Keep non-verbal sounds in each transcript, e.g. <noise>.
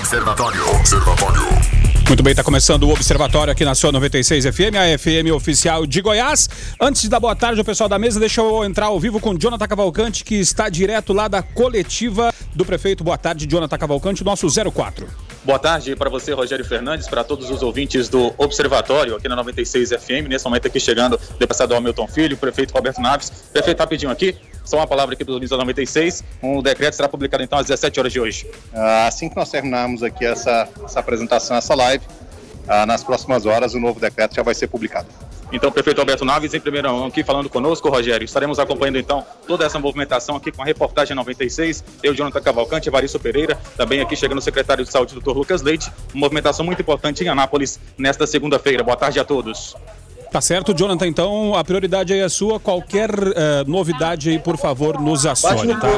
Observatório. Observatório. Muito bem, está começando o Observatório aqui na sua 96 FM, a FM oficial de Goiás. Antes dar boa tarde ao pessoal da mesa, deixa eu entrar ao vivo com Jonathan Cavalcante, que está direto lá da coletiva do prefeito. Boa tarde, Jonathan Cavalcante, nosso 04. Boa tarde para você, Rogério Fernandes, para todos os ouvintes do Observatório aqui na 96 FM. Nesse momento aqui chegando o deputado Hamilton Filho, o prefeito Roberto Naves. Prefeito, rapidinho aqui, só uma palavra aqui para os ouvintes da 96. Um decreto será publicado então às 17 horas de hoje. Ah, Assim que nós terminarmos aqui essa, essa apresentação, essa live, ah, nas próximas horas o novo decreto já vai ser publicado. Então, prefeito Alberto Naves, em primeira mão aqui falando conosco, Rogério. Estaremos acompanhando então toda essa movimentação aqui com a reportagem 96. Eu, Jonathan Cavalcante, Evaristo Pereira, também aqui chegando o secretário de saúde, doutor Lucas Leite. Uma movimentação muito importante em Anápolis nesta segunda-feira. Boa tarde a todos. Tá certo, Jonathan. Então, a prioridade aí é sua. Qualquer eh, novidade aí, por favor, nos assone, tá?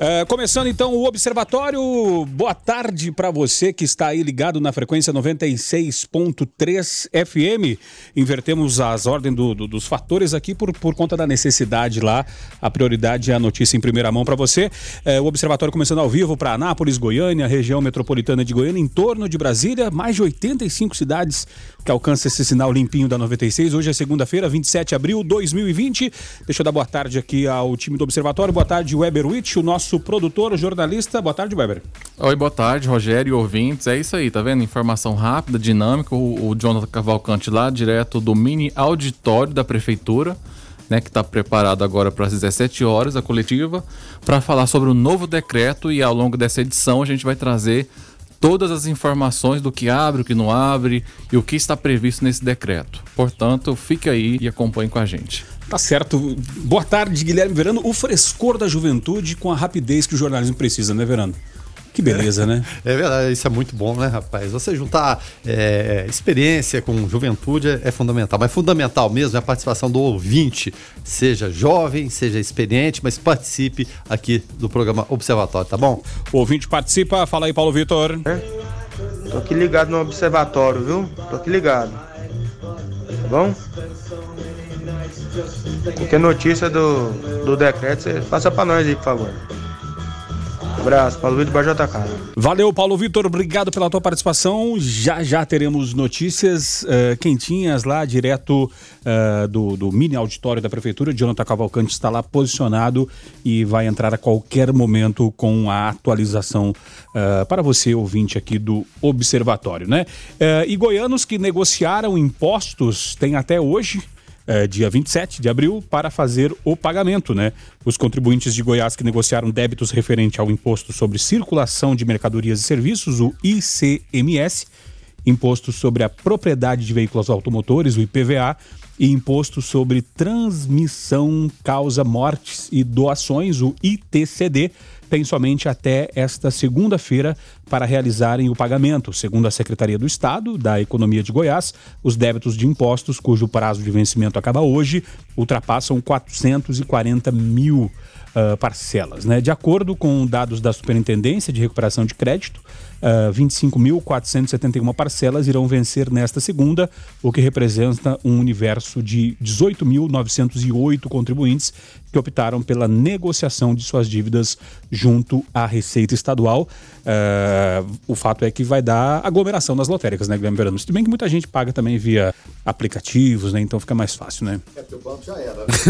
Eh, começando então o Observatório. Boa tarde para você que está aí ligado na frequência 96.3 FM. Invertemos as ordens do- do- dos fatores aqui por, por conta da necessidade lá. A prioridade é a notícia em primeira mão para você. Eh, o Observatório começando ao vivo para Anápolis, Goiânia, região metropolitana de Goiânia, em torno de Brasília, mais de 85 cidades que alcançam esse sinal limpinho da 96. Hoje é segunda-feira, 27 de abril de 2020. Deixa eu dar boa tarde aqui ao time do Observatório. Boa tarde, Weber Witt, o nosso produtor, jornalista. Boa tarde, Weber. Oi, boa tarde, Rogério e ouvintes. É isso aí, tá vendo? Informação rápida, dinâmica. O, o Jonathan Cavalcante lá, direto do mini auditório da prefeitura, né, que está preparado agora para as 17 horas, a coletiva, para falar sobre o novo decreto e ao longo dessa edição a gente vai trazer todas as informações do que abre, o que não abre e o que está previsto nesse decreto. Portanto, fique aí e acompanhe com a gente. Tá certo. Boa tarde, Guilherme Verano. O frescor da juventude com a rapidez que o jornalismo precisa, né, Verano? Que beleza, né? <laughs> É verdade, isso é muito bom, né, rapaz? Você juntar é, experiência com juventude é, é fundamental. Mas fundamental mesmo é a participação do ouvinte, seja jovem, seja experiente, mas participe aqui do programa Observatório, tá bom? O ouvinte participa. Fala aí, Paulo Vitor. Tô aqui ligado no observatório, viu? Tô aqui ligado. Tá bom? Qualquer notícia do, do decreto, você passa pra nós aí, por favor. Abraço, Paulo Vitor Cara. Valeu, Paulo Vitor. Obrigado pela tua participação. Já já teremos notícias eh, quentinhas lá, direto eh, do, do mini auditório da Prefeitura. Jonathan Cavalcante está lá posicionado e vai entrar a qualquer momento com a atualização eh, para você, ouvinte aqui do Observatório, né? E goianos que negociaram impostos têm até hoje é, dia 27 de abril, para fazer o pagamento, né? Os contribuintes de Goiás que negociaram débitos referente ao Imposto sobre Circulação de Mercadorias e Serviços, o ICMS, Imposto sobre a Propriedade de Veículos Automotores, o IPVA, e Imposto sobre Transmissão, Causa Mortes e Doações, o ITCD, tem somente até esta segunda-feira para realizarem o pagamento. Segundo a Secretaria do Estado da Economia de Goiás, os débitos de impostos, cujo prazo de vencimento acaba hoje, ultrapassam 440 mil ah, parcelas. Né? De acordo com dados da Superintendência de Recuperação de Crédito, ah, 25.471 parcelas irão vencer nesta segunda, o que representa um universo de 18.908 contribuintes que optaram pela negociação de suas dívidas junto à Receita Estadual. Ah, o fato é que vai dar aglomeração nas lotéricas, né, Guilherme Verano? Se bem que muita gente paga também via aplicativos, né? Então fica mais fácil, né?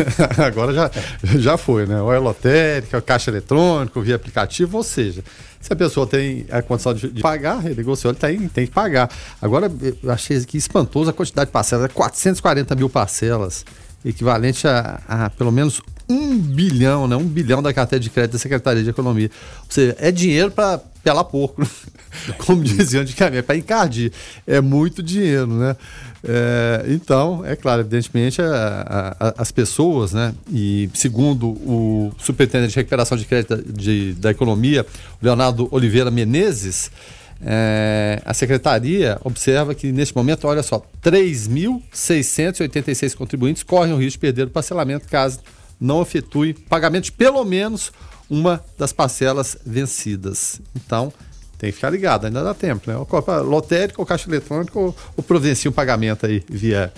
<laughs> Agora já, já foi, né? Ou é lotérica, caixa eletrônico, via aplicativo, ou seja, se a pessoa tem a condição de, de pagar, renegociou, ele tem, tem que pagar. Agora, eu achei aqui espantoso a quantidade de parcelas, é 440 mil parcelas, equivalente a, a pelo menos um bilhão, né? Um bilhão da carteira de crédito da Secretaria de Economia. Ou seja, é dinheiro para pelar pouco, <laughs> como diziam antigamente, para encardir. É muito dinheiro, né? É, então, é claro, evidentemente, a- a- as pessoas, né? E segundo o superintendente de recuperação de crédito da- de- da economia, Leonardo Oliveira Menezes, é, a secretaria observa que neste momento, olha só, 3.686 contribuintes correm o risco de perder o parcelamento caso não efetue pagamento de pelo menos uma das parcelas vencidas. Então, tem que ficar ligado, ainda dá tempo, né? Ou compra lotérica, ou caixa eletrônica, ou, ou providencia um pagamento aí via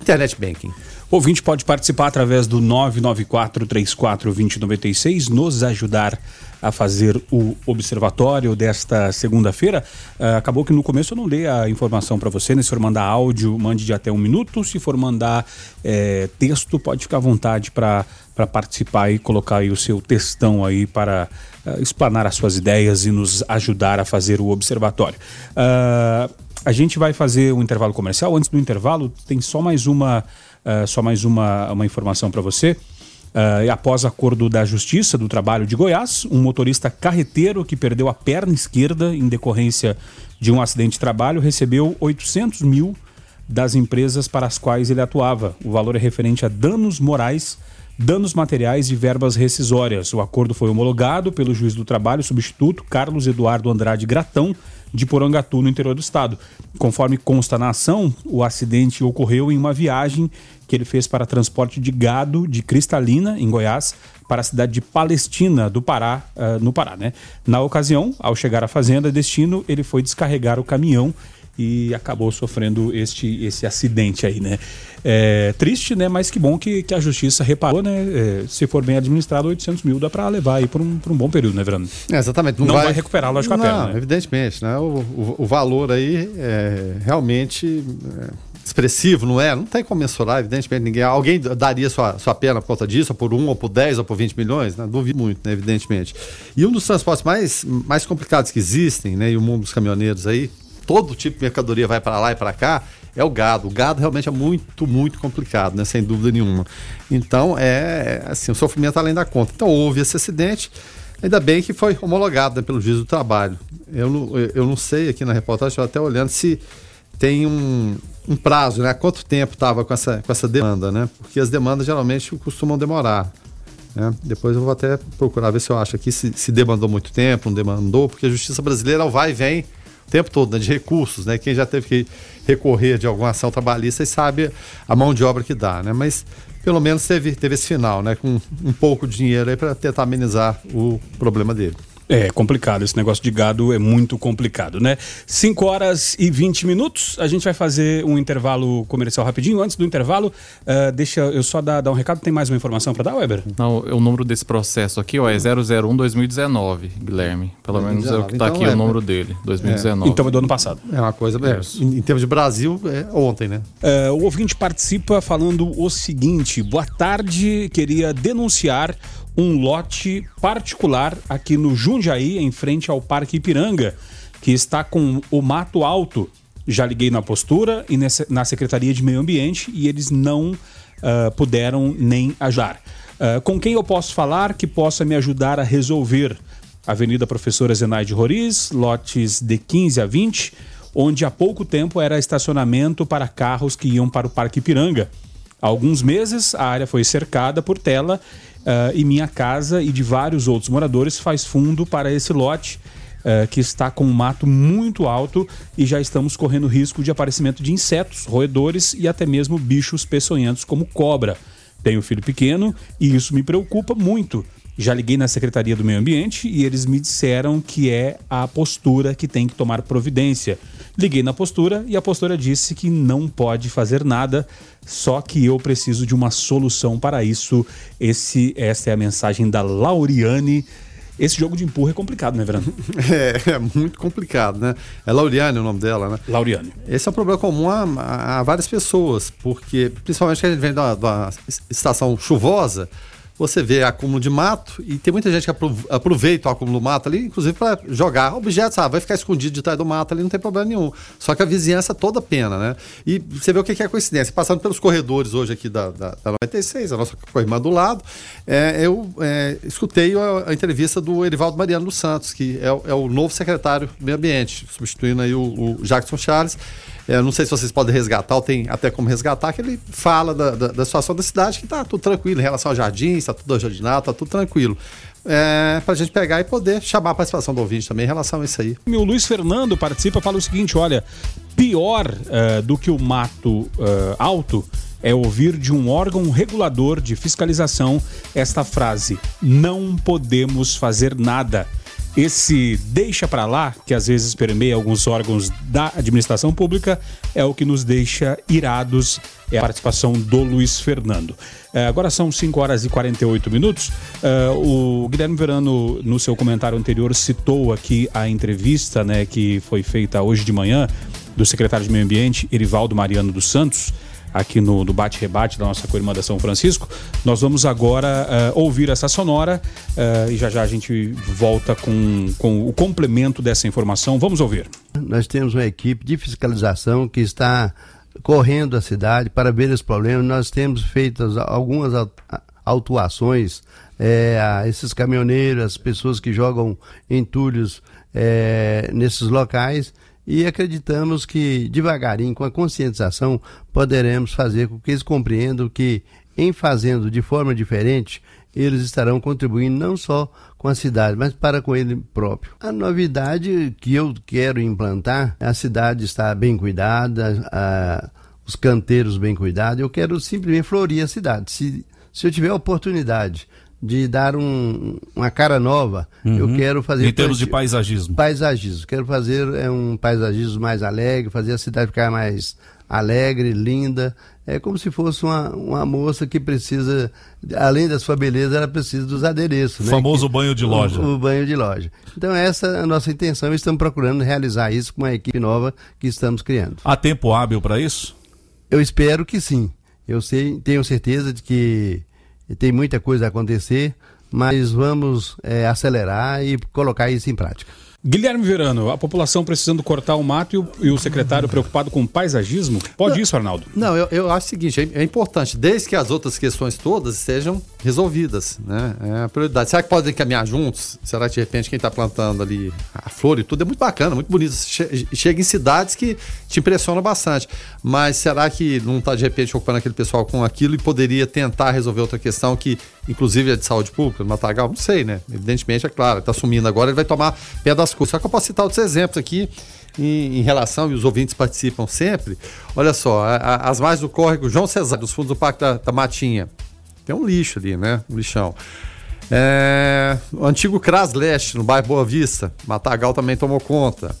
Internet Banking. O ouvinte pode participar através do 994-34-2096, nos ajudar a fazer o observatório desta segunda-feira. Uh, acabou que no começo eu não dei a informação para você, né? Se for mandar áudio, mande de até um minuto. Se for mandar é, texto, pode ficar à vontade para participar e colocar aí o seu textão aí para uh, explanar as suas ideias e nos ajudar a fazer o observatório. Uh, a gente vai fazer um intervalo comercial. Antes do intervalo, tem só mais uma Uh, só mais uma, uma informação para você. Uh, após acordo da Justiça do Trabalho de Goiás, um motorista carreteiro que perdeu a perna esquerda em decorrência de um acidente de trabalho recebeu 800 mil das empresas para as quais ele atuava. O valor é referente a danos morais, danos materiais e verbas rescisórias. O acordo foi homologado pelo juiz do trabalho substituto Carlos Eduardo Andrade Gratão, de Porangatu, no interior do estado. Conforme consta na ação, o acidente ocorreu em uma viagem que ele fez para transporte de gado de Cristalina, em Goiás, para a cidade de Palestina, do Pará, uh, no Pará. Né? Na ocasião, ao chegar à fazenda destino, ele foi descarregar o caminhão e acabou sofrendo este esse acidente aí, né? É, triste, né? Mas que bom que, que a justiça reparou, né? É, se for bem administrado, 800 mil dá para levar aí por um, por um bom período, né, Verano? É, exatamente. Não, não vai... vai... recuperar, lógico, não, a perna. Né? evidentemente, né? O, o, o, valor aí é realmente é, expressivo, não é? Não tem como mensurar, evidentemente. Ninguém, alguém daria sua, sua pena por conta disso, ou por um, ou por 10, ou por 20 milhões? Né? Duvido muito, né? evidentemente. E um dos transportes mais, mais complicados que existem, né? E o mundo dos caminhoneiros aí, todo tipo de mercadoria vai para lá e para cá, é o gado. O gado realmente é muito, muito complicado, né? sem dúvida nenhuma. Então, é assim, o sofrimento além da conta. Então, houve esse acidente, ainda bem que foi homologado né, pelo juiz do trabalho. Eu eu não sei aqui na reportagem, estou até olhando se tem um, um prazo, né? Quanto tempo estava com essa, com essa demanda, né? Porque as demandas geralmente costumam demorar. Né? Depois eu vou até procurar ver se eu acho aqui se, se demandou muito tempo, não demandou, porque a justiça brasileira vai e vem o tempo todo, né, de recursos, né? Quem já teve que recorrer de alguma ação trabalhista sabe a mão de obra que dá, né? Mas pelo menos teve, teve esse final, né? Com um pouco de dinheiro aí para tentar amenizar o problema dele. É complicado, esse negócio de gado é muito complicado, né? 5 horas e 20 minutos, a gente vai fazer um intervalo comercial rapidinho. Antes do intervalo, uh, deixa eu só dar, dar, um recado. Tem mais uma informação para dar, Weber? Não, o número desse processo aqui ó, é 001-2019, Guilherme. Pelo 2019. menos é o que está então, aqui é, o número dele, 2019. É. Então é do ano passado. É uma coisa, é, em, em, termos de Brasil, é ontem, né? Uh, o ouvinte participa falando o seguinte: boa tarde, queria denunciar um lote particular aqui no Jundiaí, em frente ao Parque Ipiranga, que está com o mato alto. Já liguei na postura e na Secretaria de Meio Ambiente e eles não uh, puderam nem ajudar. Uh, com quem eu posso falar que possa me ajudar a resolver? Avenida Professora Zenaide Roriz, lotes de 15 a 20, onde há pouco tempo era estacionamento para carros que iam para o Parque Ipiranga. Há alguns meses a área foi cercada por tela uh, e minha casa e de vários outros moradores faz fundo para esse lote. Uh, que está com um mato muito alto e já estamos correndo risco de aparecimento de insetos, roedores e até mesmo bichos peçonhentos como cobra. Tenho filho pequeno e isso me preocupa muito. Já liguei na Secretaria do Meio Ambiente e eles me disseram que é a postura que tem que tomar providência. Liguei na postura e a postura disse que não pode fazer nada, só que eu preciso de uma solução para isso. Esse, essa é a mensagem da Lauriane. Esse jogo de empurra é complicado, né, Verano? <laughs> É, é muito complicado, né? É Lauriane o nome dela, né? Lauriane. Esse é um problema comum a, a várias pessoas, porque principalmente que a gente vem de uma estação chuvosa, você vê acúmulo de mato e tem muita gente que aproveita o acúmulo do mato ali, inclusive para jogar objetos, ah, vai ficar escondido de trás do mato ali, não tem problema nenhum. Só que a vizinhança toda pena, né? E você vê o que é coincidência. Passando pelos corredores hoje aqui da, da, da 96, a nossa corrimã do lado, é, eu é, escutei a, a, entrevista do Erivaldo Mariano dos Santos, que é, é, o novo secretário do Meio Ambiente, substituindo aí o, o Jackson Charles. É, não sei se vocês podem resgatar, ou tem até como resgatar, que ele fala da, da, da situação da cidade, que está tudo tranquilo em relação ao jardim, está tudo ajardinado, está tudo tranquilo. É, para a gente pegar e poder chamar a participação do ouvinte também em relação a isso aí. O Luiz Fernando participa, fala o seguinte: olha, pior uh, do que o mato uh, alto é ouvir de um órgão regulador de fiscalização esta frase: não podemos fazer nada Esse deixa para lá, que às vezes permeia alguns órgãos da administração pública, é o que nos deixa irados. É a participação do Luiz Fernando. É, agora são 5 horas e 48 minutos. É, o Guilherme Verano, no seu comentário anterior, citou aqui a entrevista né, que foi feita hoje de manhã do secretário de Meio Ambiente, Erivaldo Mariano dos Santos aqui no, no bate-rebate da nossa co-irmã da São Francisco. Nós vamos agora uh, ouvir essa sonora uh, e já já a gente volta com, com o complemento dessa informação. Vamos ouvir. Nós temos uma equipe de fiscalização que está correndo a cidade para ver os problemas. Nós temos feito algumas autuações é, a esses caminhoneiros, as pessoas que jogam entulhos é, nesses locais e acreditamos que devagarinho, com a conscientização, poderemos fazer com que eles compreendam que, em fazendo de forma diferente, eles estarão contribuindo não só com a cidade, mas para com ele próprio. A novidade que eu quero implantar, a cidade está bem cuidada, a, os canteiros bem cuidados, eu quero simplesmente florir a cidade. Se, se eu tiver oportunidade de dar um, uma cara nova. Uhum. Eu quero fazer. Em termos de paisagismo. Paisagismo. Quero fazer é, um paisagismo mais alegre, fazer a cidade ficar mais alegre, linda. É como se fosse uma, uma moça que precisa, além da sua beleza, ela precisa dos adereços. O né? famoso que, banho de loja. O, o, banho de loja. Então, essa é a nossa intenção. Estamos procurando realizar isso com uma equipe nova que estamos criando. Há tempo hábil para isso? Eu espero que sim. Eu sei, tenho certeza de que tem muita coisa a acontecer, mas vamos é, acelerar e colocar isso em prática. Guilherme Verano, a população precisando cortar o mato e o, e o secretário preocupado com o paisagismo? Pode não, isso, Arnaldo? Não, eu, eu acho o seguinte: é, é, importante, desde que as outras questões todas sejam resolvidas, né? É a prioridade. Será que podem caminhar juntos? Será que de repente quem está plantando ali a flor e tudo é muito bacana, muito bonito. Chega em cidades que te impressionam bastante. Mas será que não está de repente ocupando aquele pessoal com aquilo e poderia tentar resolver outra questão que, inclusive, é de saúde pública, no Matagal? Não sei, né? Evidentemente, é claro, está sumindo agora, ele vai tomar pé das coisas. Só que eu posso citar outros exemplos aqui em, em, relação, e os ouvintes participam sempre. Olha só, a, a, as margens do córrego João Cesar, dos fundos do Parque da, da Matinha. Tem um lixo ali, né? Um lixão. É, o antigo Cras Leste, no bairro Boa Vista. Matagal também tomou conta.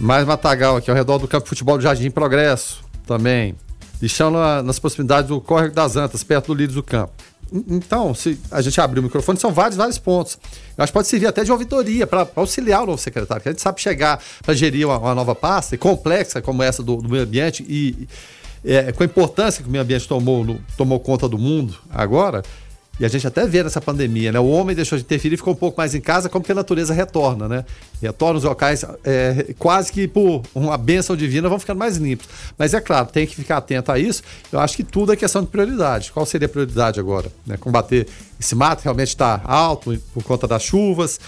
Mais Matagal aqui ao redor do campo de futebol do Jardim Progresso também. Lixão na, nas proximidades do Córrego das Antas, perto do Líderes do Campo. Então, se a gente abrir o microfone, são vários, vários pontos. Eu acho que pode servir até de auditoria para auxiliar o novo secretário, que a gente sabe chegar para gerir uma, uma, nova pasta complexa como essa do, do meio ambiente e é, com a importância que o meio ambiente tomou, no, tomou conta do mundo agora, e a gente até vê nessa pandemia, né? O homem deixou de interferir ficou um pouco mais em casa, como que a natureza retorna, né? Retorna os locais é, quase que por uma bênção divina vão ficando mais limpos. Mas é claro, tem que ficar atento a isso. Eu acho que tudo é questão de prioridade. Qual seria a prioridade agora? Né? Combater esse mato realmente está alto por conta das chuvas.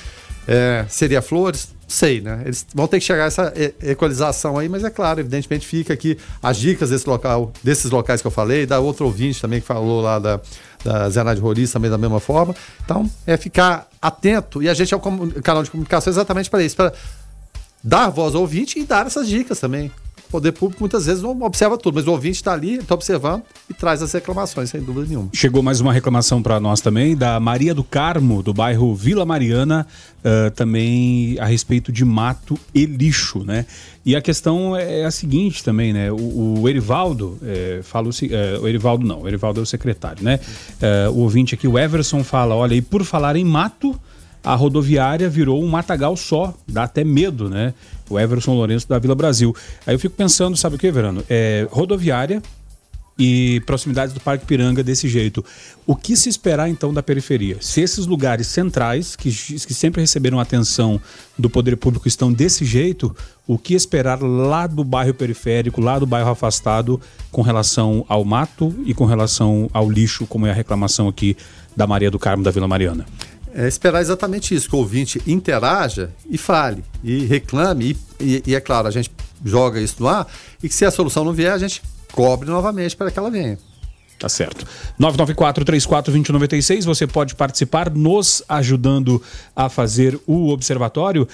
É, seria flores? sei, né? Eles vão ter que chegar a essa equalização aí, mas é claro, evidentemente fica aqui as dicas desse local, desses locais que eu falei, da outro ouvinte também que falou lá da, da Zenade Roriz também da mesma forma. Então, é ficar atento e a gente é um canal de comunicação exatamente para isso, para dar voz ao ouvinte e dar essas dicas também poder público muitas vezes não observa tudo, mas o ouvinte está ali, está observando e traz as reclamações, sem dúvida nenhuma. Chegou mais uma reclamação para nós também, da Maria do Carmo, do bairro Vila Mariana, uh, também a respeito de mato e lixo, né? E a questão é a seguinte também, né? O, o Erivaldo, é, fala o, é, o Erivaldo não, o Erivaldo é o secretário, né? É, o ouvinte aqui, o Everson, fala: olha, e por falar em mato, a rodoviária virou um matagal só, dá até medo, né? O Everson Lourenço da Vila Brasil. Aí eu fico pensando, sabe o que, Verano? É, rodoviária e proximidades do Parque Piranga desse jeito. O que se esperar então da periferia? Se esses lugares centrais, que, que sempre receberam atenção do poder público, estão desse jeito, o que esperar lá do bairro periférico, lá do bairro afastado, com relação ao mato e com relação ao lixo, como é a reclamação aqui da Maria do Carmo da Vila Mariana? É esperar exatamente isso, que o ouvinte interaja e fale, e reclame, e, e, e, é claro, a gente joga isso no ar, e que se a solução não vier, a gente cobre novamente para que ela venha. Tá certo. 994-34-2096, você pode participar nos ajudando a fazer o observatório.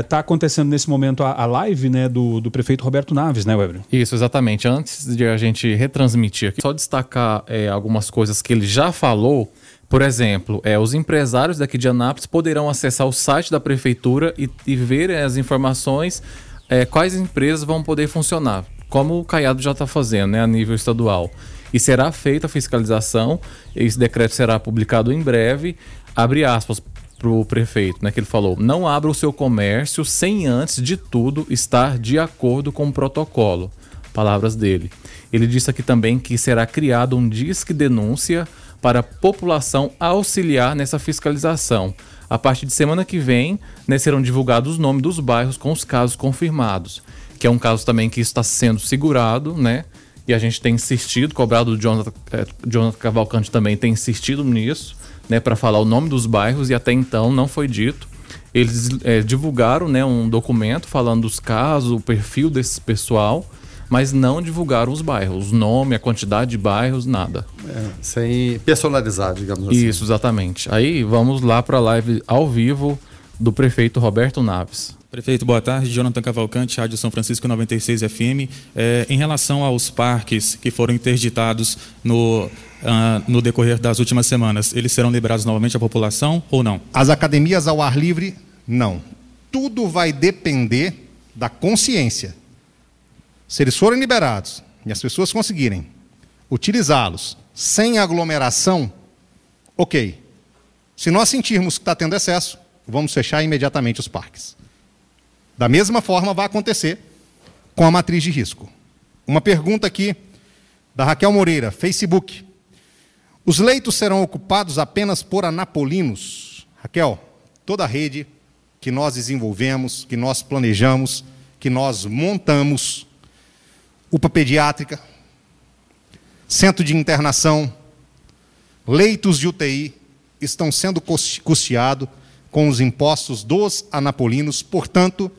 Está acontecendo nesse momento a, a, live né, do, do prefeito Roberto Naves, né, Weber? Isso, exatamente. Antes de a gente retransmitir aqui, só destacar é, algumas coisas que ele já falou. Por exemplo, é, os empresários daqui de Anápolis poderão acessar o site da prefeitura e, e ver as informações, é, quais empresas vão poder funcionar, como o Caiado já está fazendo né, a nível estadual e será feita a fiscalização. Esse decreto será publicado em breve. Abre aspas para o prefeito, né, que ele falou: não abra o seu comércio sem antes de tudo estar de acordo com o protocolo. Palavras dele. Ele disse aqui também que será criado um disque denúncia para a população auxiliar nessa fiscalização. A partir de semana que vem, né, serão divulgados os nomes dos bairros com os casos confirmados, que é um caso também que está sendo segurado, né? E a gente tem insistido, cobrado o Jonathan, é, Jonathan Cavalcante também tem insistido nisso, né, para falar o nome dos bairros e até então não foi dito. Eles é, divulgaram né, um documento falando dos casos, o perfil desse pessoal, mas não divulgaram os bairros, o nome, a quantidade de bairros, nada. É, sem personalizar, digamos assim. Isso, exatamente. Aí vamos lá para a live ao vivo do prefeito Roberto Naves. Prefeito, boa tarde. Jonathan Cavalcante, Rádio São Francisco 96 FM. É, em relação aos parques que foram interditados no, uh, no decorrer das últimas semanas, eles serão liberados novamente à população ou não? As academias ao ar livre, não. Tudo vai depender da consciência. Se eles forem liberados e as pessoas conseguirem utilizá-los sem aglomeração, ok. Se nós sentirmos que está tendo excesso, vamos fechar imediatamente os parques. Da mesma forma vai acontecer com a matriz de risco. Uma pergunta aqui da Raquel Moreira, Facebook. Os leitos serão ocupados apenas por anapolinos? Raquel, toda a rede que nós desenvolvemos, que nós planejamos, que nós montamos, UPA pediátrica, centro de internação, leitos de UTI, estão sendo custeados com os impostos dos anapolinos, portanto,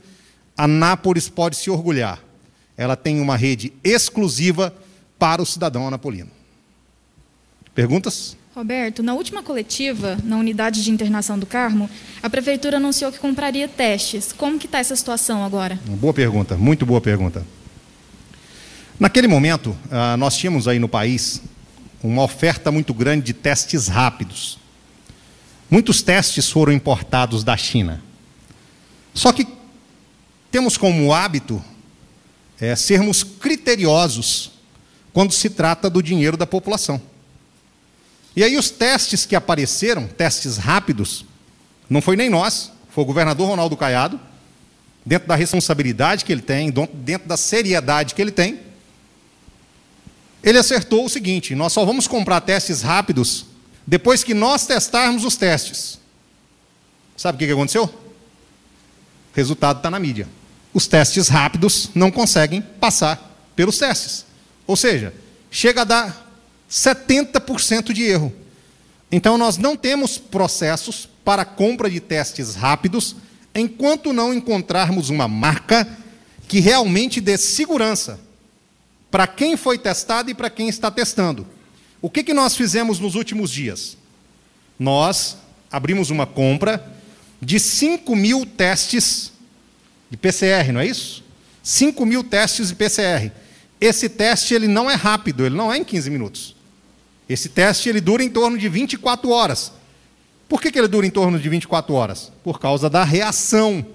Anápolis pode se orgulhar. Ela tem uma rede exclusiva para o cidadão anapolino. Perguntas? Roberto, na última coletiva, na unidade de internação do Carmo, a prefeitura anunciou que compraria testes. Como que está essa situação agora? Boa pergunta, muito boa pergunta. Naquele momento, ah, nós tínhamos aí no país uma oferta muito grande de testes rápidos. Muitos testes foram importados da China. Só que temos como hábito é, sermos criteriosos quando se trata do dinheiro da população. E aí os testes que apareceram, testes rápidos, não foi nem nós, foi o governador Ronaldo Caiado, dentro da responsabilidade que ele tem, dentro da seriedade que ele tem, ele acertou o seguinte: nós só vamos comprar testes rápidos depois que nós testarmos os testes. Sabe o que aconteceu? O resultado está na mídia os testes rápidos não conseguem passar pelos testes. Ou seja, chega a dar 70% de erro. Então, nós não temos processos para compra de testes rápidos enquanto não encontrarmos uma marca que realmente dê segurança para quem foi testado e para quem está testando. O que, que nós fizemos nos últimos dias? Nós abrimos uma compra de 5 mil testes de PCR, não é isso? 5 mil testes de PCR. Esse teste ele não é rápido, ele não é em 15 minutos. Esse teste ele dura em torno de 24 horas. Por que, que ele dura em torno de 24 horas? Por causa da reação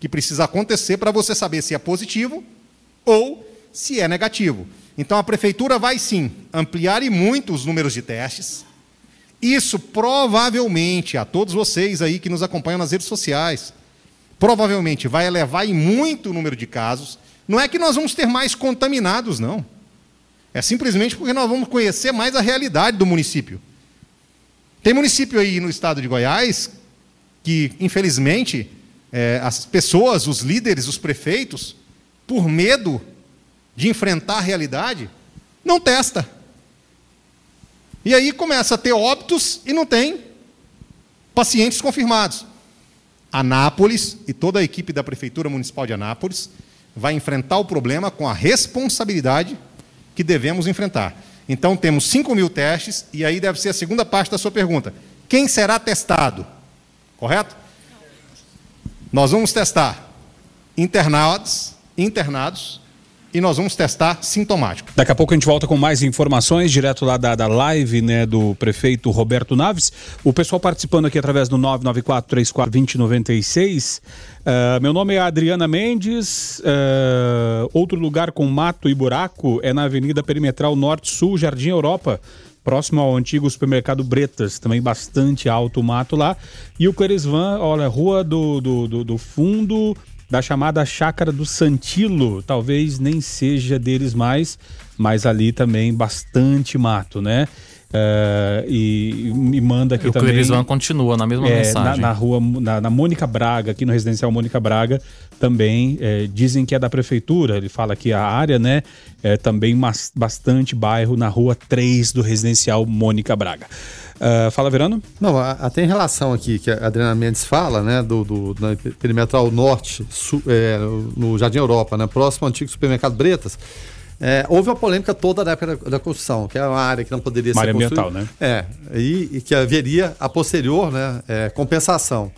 que precisa acontecer para você saber se é positivo ou se é negativo. Então a prefeitura vai sim ampliar e muito os números de testes. Isso provavelmente a todos vocês aí que nos acompanham nas redes sociais, provavelmente vai elevar em muito o número de casos. Não é que nós vamos ter mais contaminados, não. É simplesmente porque nós vamos conhecer mais a realidade do município. Tem município aí no estado de Goiás que, infelizmente, é, as pessoas, os líderes, os prefeitos, por medo de enfrentar a realidade, não testa. E aí começa a ter óbitos e não tem pacientes confirmados. Anápolis e toda a equipe da Prefeitura Municipal de Anápolis vai enfrentar o problema com a responsabilidade que devemos enfrentar. Então temos 5 mil testes, e aí deve ser a segunda parte da sua pergunta. Quem será testado? Correto? Nós vamos testar internados, internados e nós vamos testar sintomático. Daqui a pouco a gente volta com mais informações, direto lá da, da live né, do prefeito Roberto Naves. O pessoal participando aqui através do 994-34-2096. Uh, meu nome é Adriana Mendes. Uh, outro lugar com mato e buraco é na Avenida Perimetral Norte-Sul, Jardim Europa próximo ao antigo supermercado Bretas, também bastante alto o mato lá. E o Clerisvan, olha, Rua do, do, do, do Fundo, da chamada Chácara do Santilo. Talvez nem seja deles mais, mas ali também bastante mato, né? Uh, e, e, manda aqui o também. O Clerisvan continua na mesma é, mensagem. Na, na rua, na, na, Mônica Braga, aqui no residencial Mônica Braga, também é, dizem que é da prefeitura. Ele fala que a área, né? É, também mas, bastante bairro na rua 3 do residencial Mônica Braga. Uh, fala, Verano? Não, até em relação aqui que a Adriana Mendes fala, né, do, do na perimetral norte, su, é, no Jardim Europa, né, próximo ao antigo supermercado Bretas, é, houve uma polêmica toda na época da, da, construção, que é uma área que não poderia uma ser área ambiental, né? É, e, e, que haveria a posterior né, é, compensação.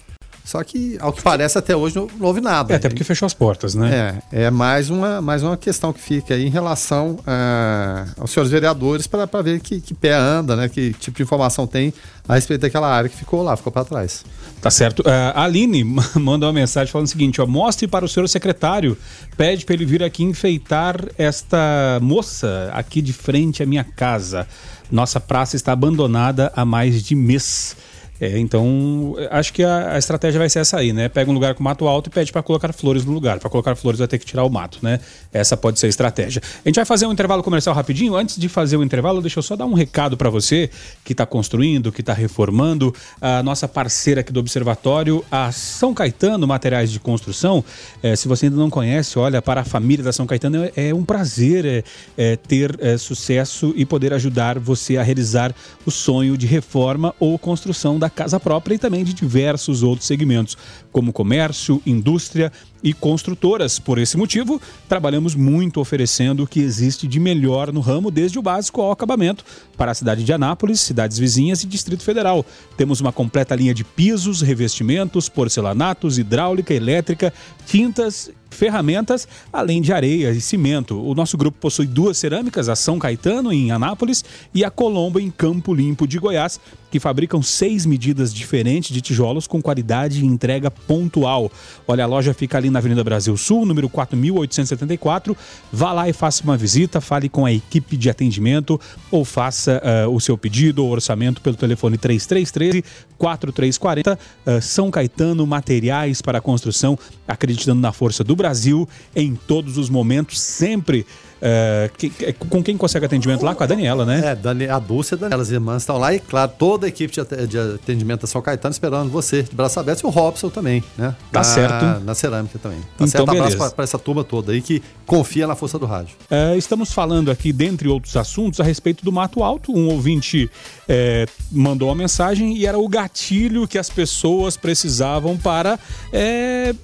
Só que, ao que parece, até hoje não, não houve nada. É, até porque fechou as portas, né? É, é mais uma, mais uma questão que fica aí em relação uh, aos senhores vereadores para ver que, que pé anda, né? Que tipo de informação tem a respeito daquela área que ficou lá, ficou para trás. Tá certo. Uh, a Aline <laughs> manda uma mensagem falando o seguinte: ó, mostre para o senhor secretário, pede para ele vir aqui enfeitar esta moça aqui de frente à minha casa. Nossa praça está abandonada há mais de mês. É, então, acho que a, a, estratégia vai ser essa aí, né? Pega um lugar com mato alto e pede para colocar flores no lugar. Para colocar flores vai ter que tirar o mato, né? Essa pode ser a estratégia. A gente vai fazer um intervalo comercial rapidinho. Antes de fazer o intervalo, deixa eu só dar um recado para você que está construindo, que está reformando. A nossa parceira aqui do Observatório, a São Caetano Materiais de Construção. É, se você ainda não conhece, olha, para a família da São Caetano é, é um prazer é, é ter é, sucesso e poder ajudar você a realizar o sonho de reforma ou construção da casa própria e também de diversos outros segmentos, como comércio, indústria e construtoras. Por esse motivo, trabalhamos muito oferecendo o que existe de melhor no ramo, desde o básico ao acabamento, para a cidade de Anápolis, cidades vizinhas e Distrito Federal. Temos uma completa linha de pisos, revestimentos, porcelanatos, hidráulica, elétrica, tintas ferramentas, além de areia e cimento. O nosso grupo possui duas cerâmicas, a São Caetano, em Anápolis, e a Colombo, em Campo Limpo de Goiás, que fabricam seis medidas diferentes de tijolos com qualidade e entrega pontual. Olha, a loja fica ali na Avenida Brasil Sul, número 4874. Vá lá e faça uma visita, fale com a equipe de atendimento ou faça uh, o seu pedido ou orçamento pelo telefone 3313 4340. Uh, São Caetano Materiais para Construção, acreditando na força do Brasil em todos os momentos, sempre é, que, com quem consegue atendimento lá? Com a Daniela, né? É, a Dulce e a Daniela, as irmãs estão lá e, claro, toda a equipe de atendimento da São Caetano esperando você, de braço aberto, e o Robson também, né? Tá na, certo. Na cerâmica também. Tá então, certo? Abraço para essa turma toda aí que confia na força do rádio. É, estamos falando aqui, dentre outros assuntos, a respeito do Mato Alto. Um ouvinte é, mandou uma mensagem e era o gatilho que as pessoas precisavam para é,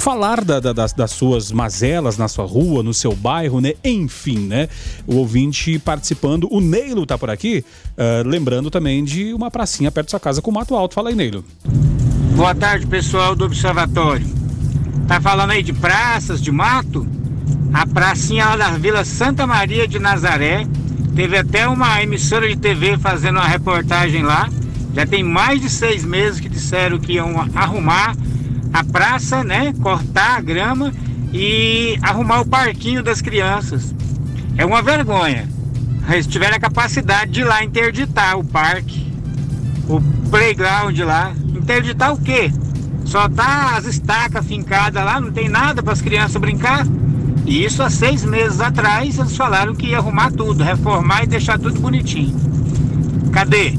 falar da, da, das, das, suas mazelas na sua rua, no seu bairro, né? Enfim, né? O ouvinte participando. O Neilo tá por aqui, uh, lembrando também de uma pracinha perto da sua casa com mato alto. Fala aí, Neilo. Boa tarde, pessoal do Observatório. Tá falando aí de praças, de mato? A pracinha lá da Vila Santa Maria de Nazaré. Teve até uma emissora de TV fazendo uma reportagem lá. Já tem mais de seis meses que disseram que iam arrumar a praça, né? Cortar a grama e arrumar o parquinho das crianças. É uma vergonha. Eles tiveram a capacidade de lá interditar o parque, o playground lá. Interditar o quê? Só tá as estacas fincadas lá, não tem nada para as crianças brincar. E isso há seis meses atrás eles falaram que ia arrumar tudo, reformar e deixar tudo bonitinho. Cadê?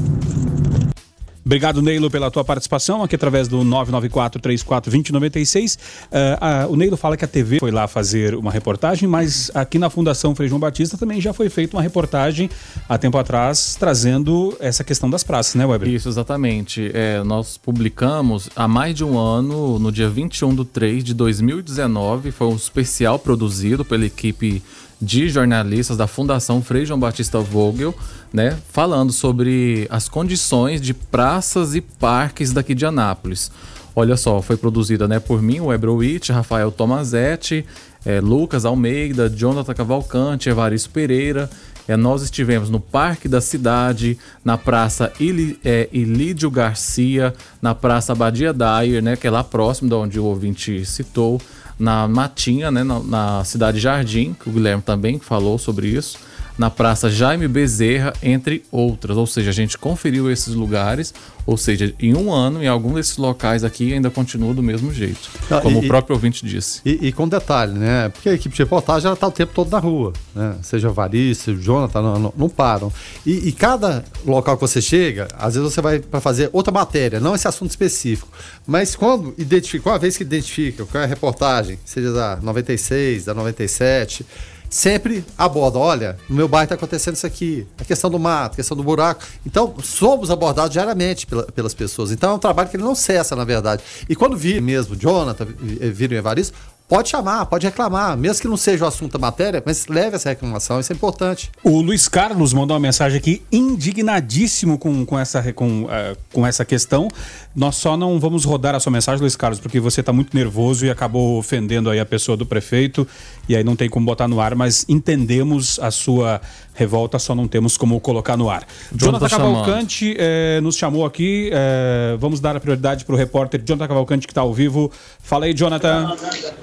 Obrigado, Neilo, pela tua participação aqui através do 994-34-2096. Uh, uh, o Neilo fala que a TV foi lá fazer uma reportagem, mas aqui na Fundação Frei João Batista também já foi feita uma reportagem há tempo atrás trazendo essa questão das praças, né, Weber? Isso, exatamente. É, nós publicamos há mais de um ano, no dia 21 de 3 de 2019, foi um especial produzido pela equipe de jornalistas da Fundação Frei João Batista Vogel, né, falando sobre as condições de praças e parques daqui de Anápolis. Olha só, foi produzida né, por mim, o Ebrowitch, Rafael Tomazetti, é, Lucas Almeida, Jonathan Cavalcante, Evaristo Pereira. É, nós estivemos no Parque da Cidade, na Praça Ili, é, Ilídio Garcia, na Praça Badia Dyer, né, que é lá próximo de onde o ouvinte citou, na Matinha, né, na, na Cidade Jardim, que o Guilherme também falou sobre isso na Praça Jaime Bezerra, entre outras. Ou seja, a gente conferiu esses lugares, ou seja, em um ano, em algum desses locais aqui ainda continua do mesmo jeito, ah, como e, o próprio ouvinte disse. E, e, com detalhe, né? Porque a equipe de reportagem ela está o tempo todo na rua, né? Seja o Varice, o Jonathan, não, não, não param. E, e, cada local que você chega, às vezes você vai para fazer outra matéria, não esse assunto específico. Mas quando identifica, uma vez que identifica qual é a reportagem, seja da 96, da 97 sempre aborda, olha, no meu bairro está acontecendo isso aqui, a questão do mato, a questão do buraco. Então, somos abordados diariamente pela, pelas pessoas. Então, é um trabalho que ele não cessa, na verdade. E quando vir mesmo Jonathan, viram Evaristo, pode chamar, pode reclamar, mesmo que não seja o assunto da matéria, mas leve essa reclamação, isso é importante. O Luiz Carlos mandou uma mensagem aqui, indignadíssimo com, com, essa, com, uh, com essa questão. Nós só não vamos rodar a sua mensagem, Luiz Carlos, porque você está muito nervoso e acabou ofendendo aí a pessoa do prefeito, e aí não tem como botar no ar, mas entendemos a sua revolta, só não temos como colocar no ar. Jonathan Cavalcante eh, nos chamou aqui, eh, vamos dar a prioridade para o repórter Jonathan Cavalcante que está ao vivo. Fala aí, Jonathan.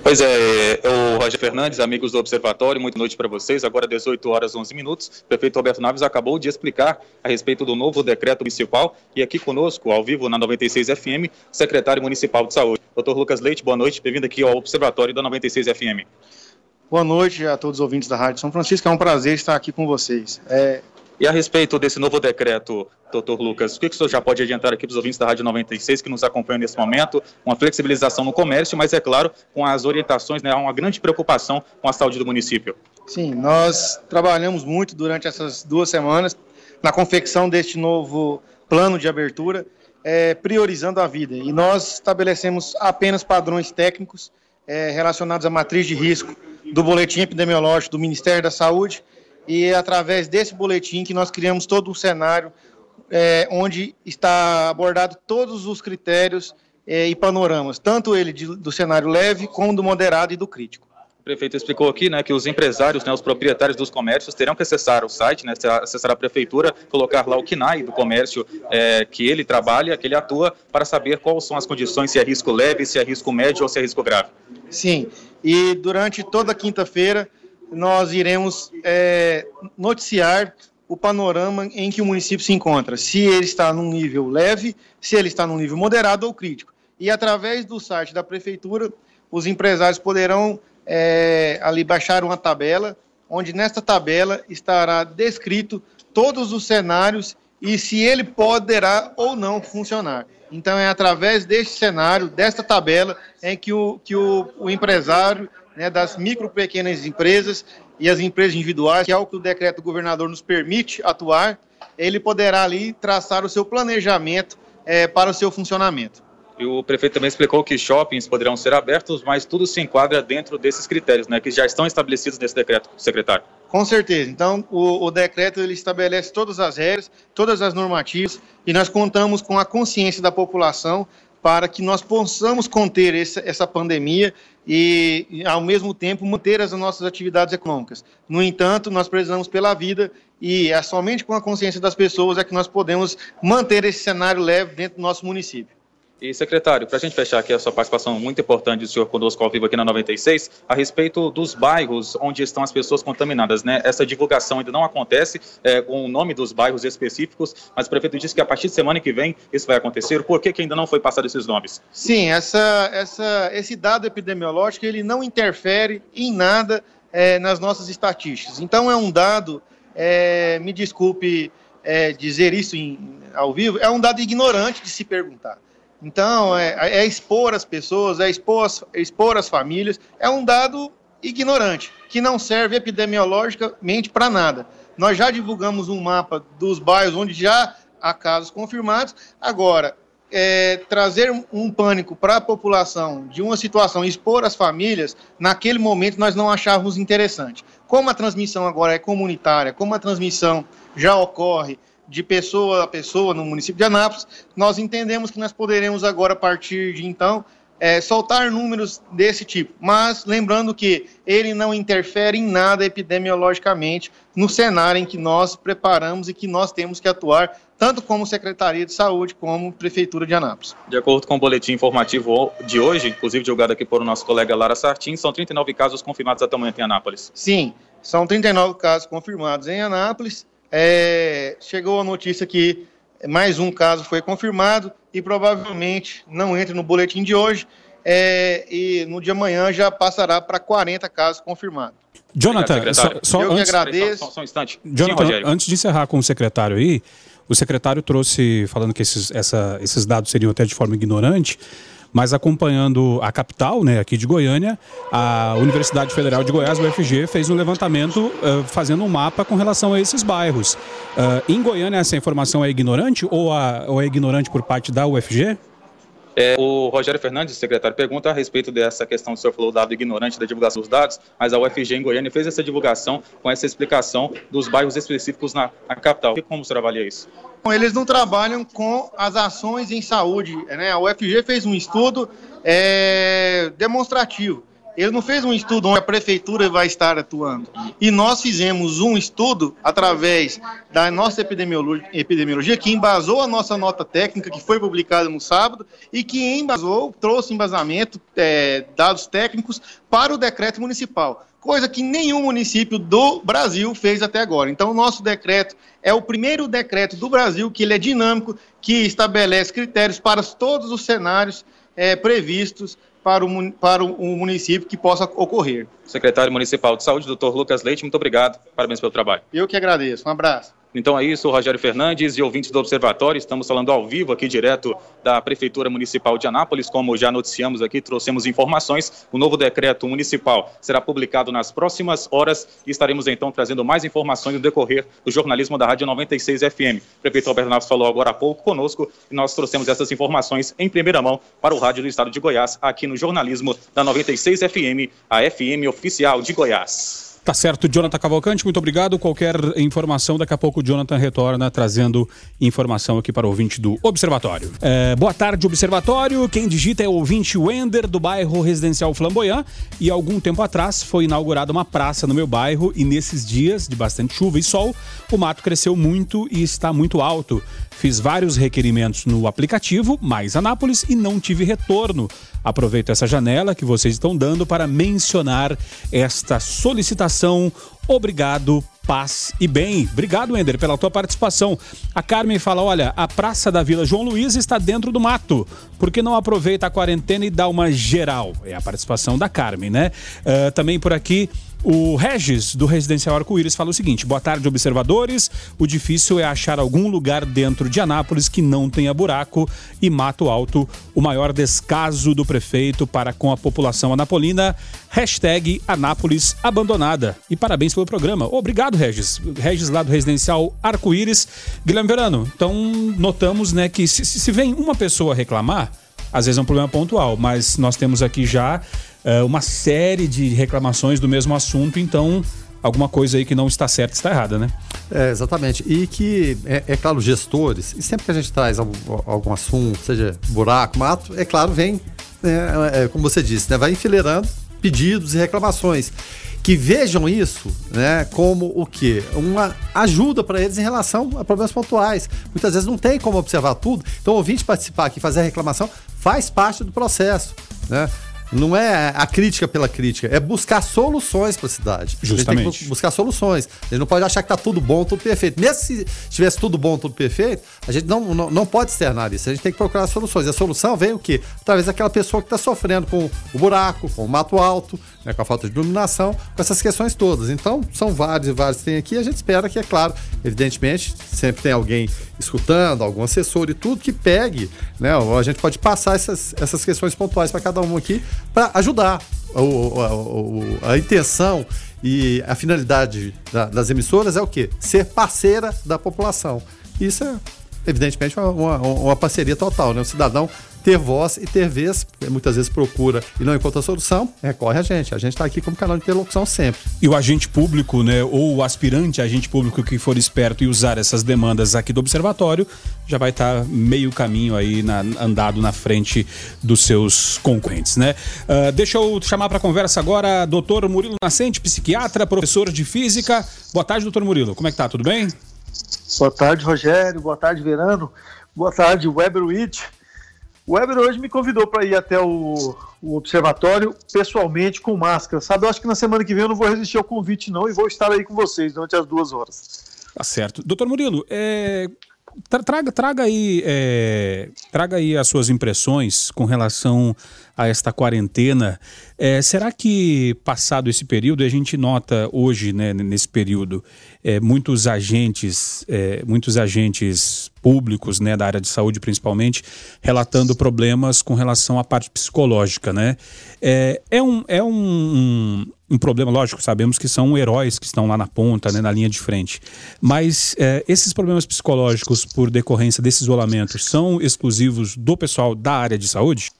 Pois é, o Roger Fernandes, amigos do Observatório, muita noite para vocês. Agora 18 horas 11 minutos. O prefeito Roberto Naves acabou de explicar a respeito do novo decreto municipal e aqui conosco, ao vivo na 96 FM, secretário municipal de saúde, Dr. Lucas Leite. Boa noite, bem-vindo aqui ao Observatório da 96 FM. Boa noite a todos os ouvintes da Rádio São Francisco. É um prazer estar aqui com vocês. É... E a respeito desse novo decreto, doutor Lucas, o que, que o senhor já pode adiantar aqui para os ouvintes da Rádio 96 que nos acompanham nesse momento? Uma flexibilização no comércio, mas é claro, com as orientações, né, há uma grande preocupação com a saúde do município. Sim, nós trabalhamos muito durante essas duas semanas na confecção deste novo plano de abertura, é, priorizando a vida. E nós estabelecemos apenas padrões técnicos é, relacionados à matriz de risco do boletim epidemiológico do Ministério da Saúde e é através desse boletim que nós criamos todo um cenário é, onde está abordado todos os critérios é, e panoramas, tanto ele de, do cenário leve como do moderado e do crítico. O prefeito explicou aqui né, que os empresários, né, os proprietários dos comércios terão que acessar o site, né, acessar a prefeitura, colocar lá o KNAI do comércio é, que ele trabalha, que ele atua, para saber quais são as condições, se é risco leve, se é risco médio ou se é risco grave. Sim, e durante toda quinta-feira nós iremos é, noticiar o panorama em que o município se encontra, se ele está num nível leve, se ele está num nível moderado ou crítico. E através do site da prefeitura, os empresários poderão é, ali baixar uma tabela, onde nesta tabela estará descrito todos os cenários e se ele poderá ou não funcionar. Então é através deste cenário, desta tabela, em que o, que o, o empresário né, das micro pequenas empresas e as empresas individuais, que é o que o decreto do governador nos permite atuar, ele poderá ali traçar o seu planejamento é, para o seu funcionamento. E o prefeito também explicou que shoppings poderão ser abertos, mas tudo se enquadra dentro desses critérios, né, que já estão estabelecidos nesse decreto, secretário. Com certeza. Então, o, o, decreto ele estabelece todas as regras, todas as normativas, e nós contamos com a consciência da população para que nós possamos conter essa, essa pandemia e, e, ao mesmo tempo, manter as nossas atividades econômicas. No entanto, nós precisamos pela vida e é somente com a consciência das pessoas é que nós podemos manter esse cenário leve dentro do nosso município. E, secretário, para a gente fechar aqui a sua participação muito importante do senhor conosco ao vivo aqui na 96, a respeito dos bairros onde estão as pessoas contaminadas, né? Essa divulgação ainda não acontece é, com o nome dos bairros específicos, mas o prefeito disse que a partir de semana que vem isso vai acontecer. Por que, que ainda não foi passado esses nomes? Sim, essa, essa, esse dado epidemiológico ele não interfere em nada é, nas nossas estatísticas. Então é um dado, é, me desculpe é, dizer isso em, ao vivo, é um dado ignorante de se perguntar. Então, é, é expor as pessoas, é expor as, expor as famílias, é um dado ignorante, que não serve epidemiologicamente para nada. Nós já divulgamos um mapa dos bairros onde já há casos confirmados. Agora, é, trazer um pânico para a população de uma situação, expor as famílias, naquele momento nós não achávamos interessante. Como a transmissão agora é comunitária, como a transmissão já ocorre de pessoa a pessoa no município de Anápolis, nós entendemos que nós poderemos agora, a partir de então, é, soltar números desse tipo. Mas lembrando que ele não interfere em nada epidemiologicamente no cenário em que nós preparamos e que nós temos que atuar, tanto como Secretaria de Saúde como Prefeitura de Anápolis. De acordo com o boletim informativo de hoje, inclusive divulgado aqui por o nosso colega Lara Sartin, são 39 casos confirmados até o momento em Anápolis. Sim, são 39 casos confirmados em Anápolis. É, chegou a notícia que mais um caso foi confirmado e provavelmente não entra no boletim de hoje. É, e no dia amanhã já passará para 40 casos confirmados. Jonathan, Obrigado, só, só Eu que antes, agradeço. Só, só um instante. Jonathan, Sim, antes de encerrar com o secretário aí, o secretário trouxe, falando que esses, essa- esses dados seriam até de forma ignorante, mas acompanhando a capital, né, aqui de Goiânia, a Universidade Federal de Goiás, UFG, fez um levantamento eh, fazendo um mapa com relação a esses bairros. Ah, em Goiânia, essa informação é ignorante ou, a- ou é ignorante por parte da UFG? É, o Rogério Fernandes, secretário, pergunta a respeito dessa questão que o senhor falou, dado ignorante da divulgação dos dados, mas a UFG em Goiânia fez essa divulgação com essa explicação dos bairros específicos na, na capital. E como o senhor avalia isso? Bom, Eles não trabalham com as ações em saúde. Né? A UFG fez um estudo é, demonstrativo. Ele não fez um estudo onde a prefeitura vai estar atuando. E nós fizemos um estudo através da nossa epidemiolo- epidemiologia, que embasou a nossa nota técnica, que foi publicada no sábado, e que embasou, trouxe embasamento, é, dados técnicos para o decreto municipal. Coisa que nenhum município do Brasil fez até agora. Então, o nosso decreto é o primeiro decreto do Brasil que ele é dinâmico, que estabelece critérios para todos os cenários é, previstos para o, para o município que possa ocorrer. Secretário Municipal de Saúde, doutor Lucas Leite, muito obrigado. Parabéns pelo trabalho. Eu que agradeço. Um abraço. Então é isso, Rogério Fernandes e ouvintes do Observatório. Estamos falando ao vivo aqui direto da Prefeitura Municipal de Anápolis. Como já noticiamos aqui, trouxemos informações. O novo decreto municipal será publicado nas próximas horas e estaremos então trazendo mais informações no decorrer do jornalismo da Rádio 96 FM. O prefeito Alberto Naves falou agora há pouco conosco e nós trouxemos essas informações em primeira mão para o Rádio do Estado de Goiás, aqui no jornalismo da 96 FM, a FM oficial de Goiás. Tá certo, Jonathan Cavalcante, muito obrigado. Qualquer informação, daqui a pouco o Jonathan retorna trazendo informação aqui para o ouvinte do Observatório. É, boa tarde, Observatório. Quem digita é o ouvinte Wender, do bairro Residencial Flamboyant. E algum tempo atrás foi inaugurada uma praça no meu bairro e nesses dias de bastante chuva e sol, o mato cresceu muito e está muito alto. Fiz vários requerimentos no aplicativo Mais Anápolis e não tive retorno. Aproveito essa janela que vocês estão dando para mencionar esta solicitação. Obrigado, paz e bem. Obrigado, Ender, pela tua participação. A Carmen fala: olha, a Praça da Vila João Luiz está dentro do mato. Por que não aproveita a quarentena e dá uma geral? É a participação da Carmen, né? Ah, também por aqui. O Regis, do Residencial Arco-Íris, fala o seguinte: boa tarde, observadores. O difícil é achar algum lugar dentro de Anápolis que não tenha buraco e mato alto. O maior descaso do prefeito para com a população anapolina. Hashtag Anápolis abandonada. E parabéns pelo programa. Obrigado, Regis. Regis lá do Residencial Arco-Íris. Guilherme Verano, então notamos né, que se, se vem uma pessoa reclamar, às vezes é um problema pontual, mas nós temos aqui já é, uma série de reclamações do mesmo assunto, então alguma coisa aí que não está certa está errada, né? É, exatamente. E que, é, é claro, gestores, e sempre que a gente traz algum, algum assunto, seja buraco, mato, é claro, vem, né, é, como você disse, né, vai enfileirando pedidos e reclamações. Que vejam isso né, como o quê? Uma ajuda para eles em relação a problemas pontuais. Muitas vezes não tem como observar tudo, então ouvinte participar aqui, fazer a reclamação, faz parte do processo. Né? Não é a crítica pela crítica, é buscar soluções para a cidade. A gente tem Justamente. que bu- buscar soluções. A gente não pode achar que tá tudo bom, tudo perfeito. Mesmo se tivesse tudo bom, tudo perfeito, a gente não, não, não pode externar isso. A gente tem que procurar soluções. E a solução vem o quê? Através daquela pessoa que está sofrendo com o buraco, com o mato alto, né, com a falta de iluminação, com essas questões todas. Então, são vários e vários que tem aqui. A gente espera que, é claro, evidentemente, sempre tem alguém escutando, algum assessor e tudo, que pegue, né? A gente pode passar essas, essas questões pontuais para cada um aqui para ajudar. O, o- o- a intenção e a finalidade da- das emissoras é o quê? Ser parceira da população. Isso é, evidentemente, uma, uma- uma parceria total, né? O cidadão ter voz e ter vez, porque muitas vezes procura e não encontra solução, recorre a gente. A gente está aqui como canal de interlocução sempre. E o agente público, né, ou o aspirante agente público que for esperto e usar essas demandas aqui do observatório, já vai estar tá meio caminho aí na, andado na frente dos seus concorrentes, né? Uh, deixa eu chamar para conversa agora doutor Murilo Nascente, psiquiatra, professor de física. Boa tarde, doutor Murilo. Como é que tá? Tudo bem? Boa tarde, Rogério. Boa tarde, Verano. Boa tarde, Weber Witt. O Weber hoje me convidou para ir até o, o, observatório pessoalmente com máscara. Sabe, eu acho que na semana que vem eu não vou resistir ao convite, não, e vou estar aí com vocês durante as duas horas. Tá certo. Doutor Murilo, é, traga, traga, aí, é, traga aí as suas impressões com relação a esta quarentena. É, será que, passado esse período, a gente nota hoje, né, nesse período, é, muitos agentes, é, muitos agentes públicos, né, da área de saúde principalmente, relatando problemas com relação à parte psicológica, né? É, é, um, é um, um, um problema, lógico, sabemos que são heróis que estão lá na ponta, né, na linha de frente, mas é, esses problemas psicológicos por decorrência desse isolamento são exclusivos do pessoal da área de saúde?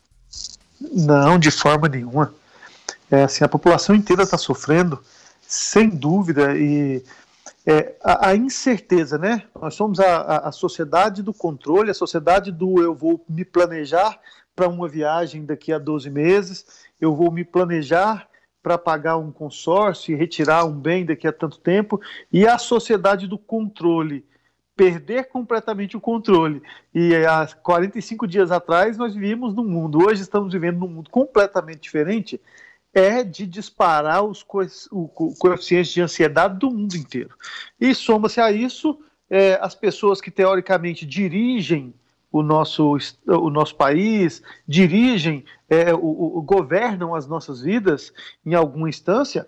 Não, de forma nenhuma. É, assim, a população inteira está sofrendo, sem dúvida, e é, a, a, incerteza, né? Nós somos a, a, sociedade do controle, a sociedade do eu vou me planejar para uma viagem daqui a 12 meses, eu vou me planejar para pagar um consórcio e retirar um bem daqui a tanto tempo, e a sociedade do controle, perder completamente o controle. E há 45 dias atrás nós vivíamos num mundo, hoje estamos vivendo num mundo completamente diferente, é de disparar os co o coeficientes de ansiedade do mundo inteiro. E soma-se a isso é, as pessoas que teoricamente dirigem o nosso, o nosso país, dirigem, é, o, o, governam as nossas vidas em alguma instância,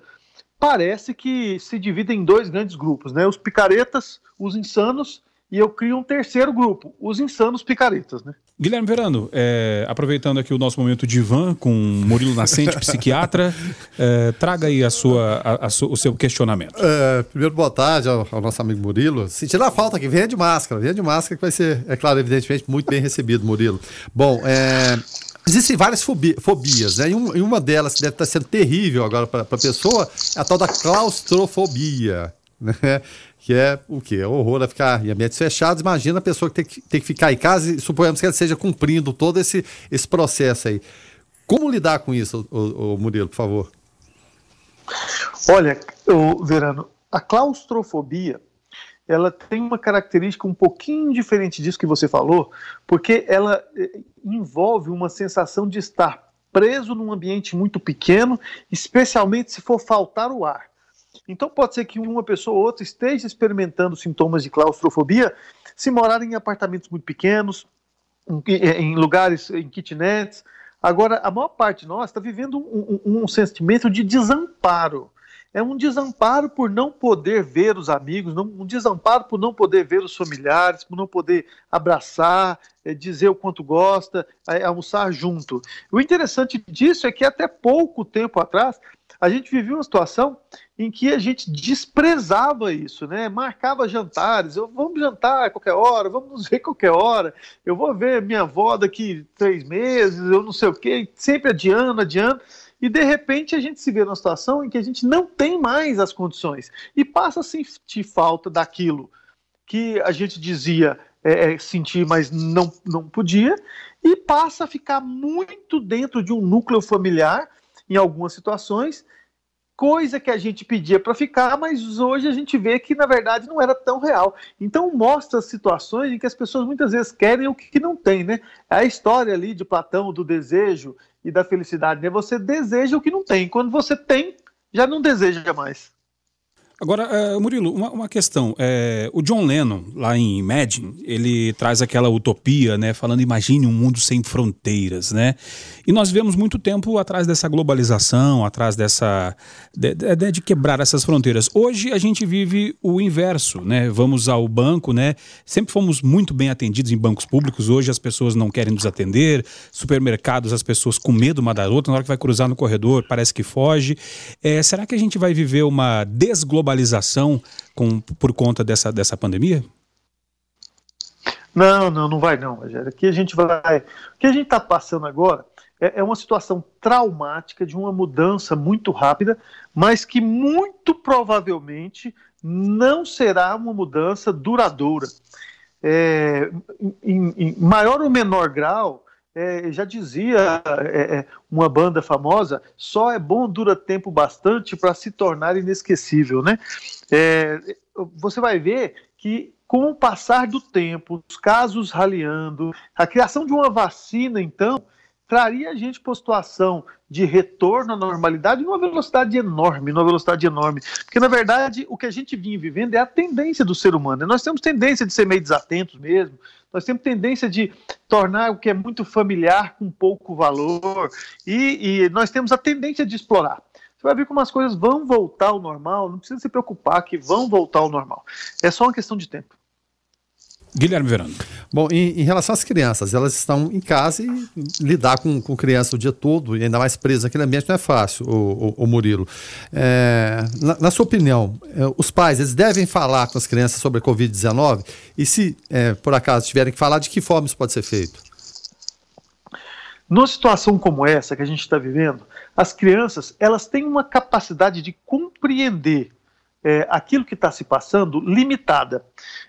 parece que se dividem em dois grandes grupos, né? Os picaretas, os insanos, e eu crio um terceiro grupo, os insanos picaretas, né? Guilherme Verano, é, aproveitando aqui o nosso momento de van com Murilo Nascente, psiquiatra, é, traga aí a sua, a, a o seu questionamento. É, primeiro, boa tarde ao, ao, nosso amigo Murilo. Sentindo a falta aqui, venha de máscara, venha de máscara que vai ser, é claro, evidentemente, muito bem recebido, Murilo. Bom, é, Existem várias fobias, né? E, um, e, uma delas que deve estar sendo terrível agora para a pessoa é a tal da claustrofobia, né? Que é o quê? É horror a ficar em ambientes fechados. Imagina a pessoa que tem, que tem que ficar em casa e suponhamos que ela esteja cumprindo todo esse, esse processo aí. Como lidar com isso, o, o Murilo, por favor? Olha, o Verano, a claustrofobia ela tem uma característica um pouquinho diferente disso que você falou, porque ela envolve uma sensação de estar preso num ambiente muito pequeno, especialmente se for faltar o ar. Então pode ser que uma pessoa ou outra esteja experimentando sintomas de claustrofobia se morar em apartamentos muito pequenos, em, lugares, em kitnets. Agora, a maior parte de nós está vivendo um, um, um sentimento de desamparo é um desamparo por não poder ver os amigos, um desamparo por não poder ver os familiares, por não poder abraçar, é, dizer o quanto gosta, é, almoçar junto. O interessante disso é que até pouco tempo atrás a gente vivia uma situação em que a gente desprezava isso, né? Marcava jantares, eu, vamos jantar a qualquer hora, vamos nos ver a qualquer hora, eu vou ver minha avó daqui três meses, eu não sei o quê, sempre adiando, adiando. E de repente a gente se vê numa situação em que a gente não tem mais as condições e passa a sentir falta daquilo que a gente dizia é, é, sentir, mas não, não podia, e passa a ficar muito dentro de um núcleo familiar em algumas situações, coisa que a gente pedia para ficar, mas hoje a gente vê que na verdade não era tão real. Então mostra situações em que as pessoas muitas vezes querem o que não tem, né? É a história ali de Platão do desejo e da felicidade, né? Você deseja o que não tem. Quando você tem, já não deseja mais. Agora, uh, Murilo, uma, uma questão. É, o John Lennon, lá em Imagine, ele traz aquela utopia, né? Falando, imagine um mundo sem fronteiras, né? E nós vemos muito tempo atrás dessa globalização, atrás dessa. de, de, de, quebrar essas fronteiras. Hoje a gente vive o inverso, né? Vamos ao banco, né? Sempre fomos muito bem atendidos em bancos públicos, hoje as pessoas não querem nos atender, supermercados, as pessoas com medo uma da outra, na hora que vai cruzar no corredor, parece que foge. É, será que a gente vai viver uma desglobalização com, por conta dessa, dessa pandemia? Não, não, não vai não, Rogério. Aqui a gente vai. O que a gente está passando agora é, é uma situação traumática de uma mudança muito rápida, mas que muito provavelmente não será uma mudança duradoura. É, em, em, maior ou menor grau, é, já dizia é, é uma banda famosa, só é bom dura tempo bastante para se tornar inesquecível, né? É, você vai ver que com o passar do tempo, os casos raliando, a criação de uma vacina, então, traria a gente para situação de retorno à normalidade numa velocidade enorme, numa velocidade enorme. Porque, na verdade, o que a gente vinha vivendo é a tendência do ser humano. Nós temos tendência de ser meio desatentos mesmo, nós temos tendência de tornar o que é muito familiar com pouco valor, e, e nós temos a tendência de explorar. Você vai ver como as coisas vão voltar ao normal, não precisa se preocupar que vão voltar ao normal. É só uma questão de tempo. Guilherme Verano. Bom, em, em, relação às crianças, elas estão em casa e lidar com, com criança o dia todo, e ainda mais presa naquele ambiente, não é fácil, o, o, o Murilo. É, na, na, sua opinião, é, os pais eles devem falar com as crianças sobre a Covid-19? E se, é, por acaso, tiverem que falar, de que forma isso pode ser feito? Numa situação como essa que a gente está vivendo, as crianças elas têm uma capacidade de compreender é, aquilo que está se passando limitada.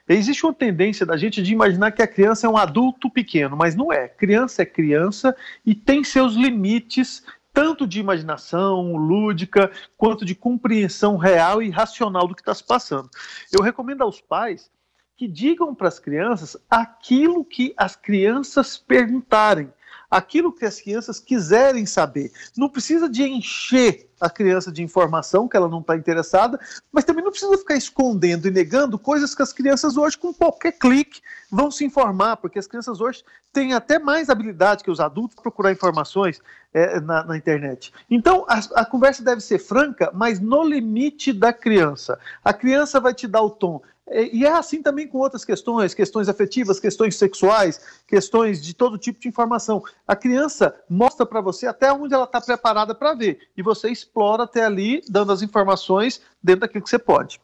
Existe uma tendência da gente de imaginar que a criança é um adulto pequeno, mas não é. Criança é criança e tem seus limites, tanto de imaginação lúdica, quanto de compreensão real e racional do que está se passando. Eu recomendo aos pais que digam para as crianças aquilo que as crianças perguntarem aquilo que as crianças quiserem saber. Não precisa de encher a criança de informação que ela não está interessada, mas também não precisa ficar escondendo e negando coisas que as crianças hoje, com qualquer clique, vão se informar, porque as crianças hoje têm até mais habilidade que os adultos procurar informações é, na, na, internet. Então, a, a conversa deve ser franca, mas no limite da criança. A criança vai te dar o tom. É, e é assim também com outras questões, questões afetivas, questões sexuais, questões de todo tipo de informação. A criança mostra para você até onde ela está preparada para ver, e você explora até ali, dando as informações dentro daquilo que você pode.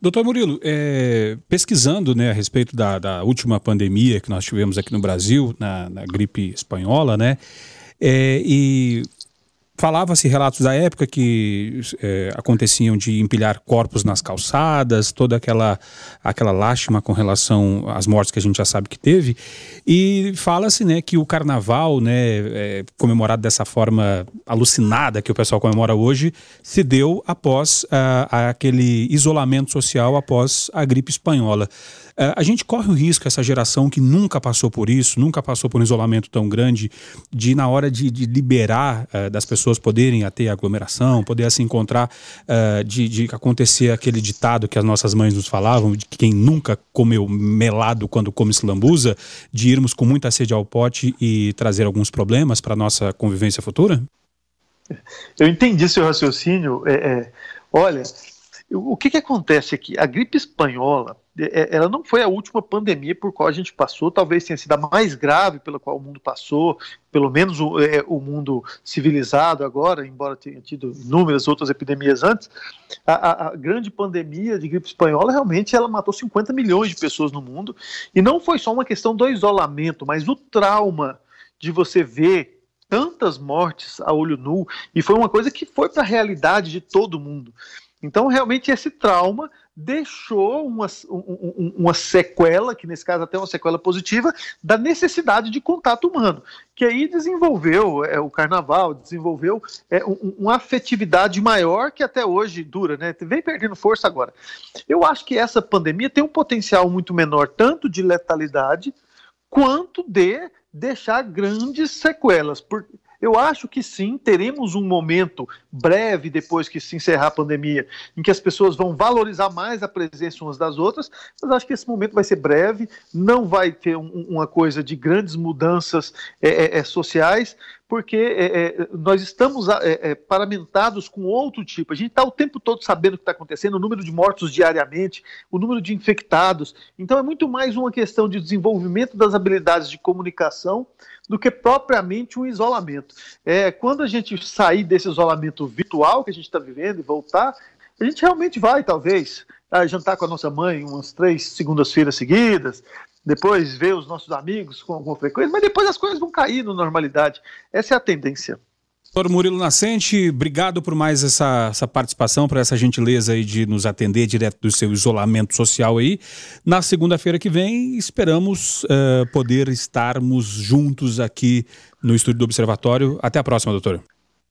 Doutor Murilo, é, pesquisando né, a respeito da, da, última pandemia que nós tivemos aqui no Brasil, na, na gripe espanhola, né? É, e Falava-se relatos da época que é, aconteciam de empilhar corpos nas calçadas, toda aquela, aquela lástima com relação às mortes que a gente já sabe que teve. E fala-se né, que o carnaval, né, é, comemorado dessa forma alucinada que o pessoal comemora hoje, se deu após a, aquele isolamento social após a gripe espanhola. Uh, a gente corre o risco, essa geração que nunca passou por isso, nunca passou por um isolamento tão grande, de na hora de, de liberar uh, das pessoas poderem ter aglomeração, poder se encontrar, uh, de, de acontecer aquele ditado que as nossas mães nos falavam, de que quem nunca comeu melado quando come lambuza, de irmos com muita sede ao pote e trazer alguns problemas para a nossa convivência futura? Eu entendi seu raciocínio. É, é, olha, o que, que acontece aqui? A gripe espanhola, é, ela não foi a última pandemia por qual a gente passou, talvez tenha sido a mais grave pela qual o mundo passou, pelo menos o, é, o mundo civilizado agora, embora tenha tido inúmeras outras epidemias antes. A, a, a, grande pandemia de gripe espanhola realmente ela matou 50 milhões de pessoas no mundo, e não foi só uma questão do isolamento, mas o trauma de você ver tantas mortes a olho nu, e foi uma coisa que foi para a realidade de todo mundo. Então, realmente, esse trauma deixou uma, um, uma sequela, que nesse caso até uma sequela positiva, da necessidade de contato humano, que aí desenvolveu é, o carnaval, desenvolveu é, um, uma afetividade maior que até hoje dura, né? Vem perdendo força agora. Eu acho que essa pandemia tem um potencial muito menor, tanto de letalidade, quanto de deixar grandes sequelas. Porque eu acho que sim, teremos um momento breve depois que se encerrar a pandemia, em que as pessoas vão valorizar mais a presença umas das outras, mas acho que esse momento vai ser breve, não vai ter um, uma coisa de grandes mudanças é, é, é sociais, porque é, é, nós estamos é, é, paramentados com outro tipo. A gente está o tempo todo sabendo o que está acontecendo, o número de mortos diariamente, o número de infectados. Então é muito mais uma questão de desenvolvimento das habilidades de comunicação do que propriamente um isolamento. É, quando a gente sair desse isolamento virtual que a gente está vivendo e voltar, a gente realmente vai, talvez, jantar com a nossa mãe umas três segundas-feiras seguidas, depois ver os nossos amigos com alguma frequência, mas depois as coisas vão cair na normalidade. Essa é a tendência. Doutor Murilo Nascente, obrigado por mais essa, essa participação, por essa gentileza aí de nos atender direto do seu isolamento social aí. Na segunda-feira que vem, esperamos uh, poder estarmos juntos aqui no estúdio do Observatório. Até a próxima, doutor.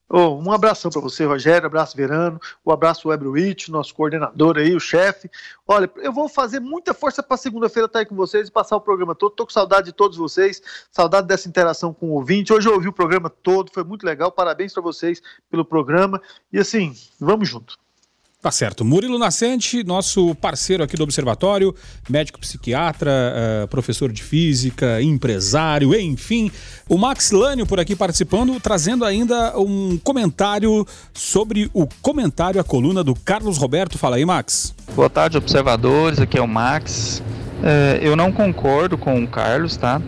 Oh, um abração para você, Rogério, abraço Verano, o um abraço Webruit, nosso coordenador aí, o chefe. Olha, eu vou fazer muita força para segunda-feira estar aí com vocês e passar o programa todo. Tô com saudade de todos vocês, saudade dessa interação com o ouvinte. Hoje eu ouvi o programa todo, foi muito legal. Parabéns para vocês pelo programa. E assim, vamos junto. Tá certo. Murilo Nascente, nosso parceiro aqui do Observatório, médico psiquiatra, uh, professor de física, empresário, enfim. O Max Lânio por aqui participando, trazendo ainda um comentário sobre o comentário, a coluna do Carlos Roberto. Fala aí, Max. Boa tarde, observadores. Aqui é o Max. É, eu não concordo com o Carlos, tá?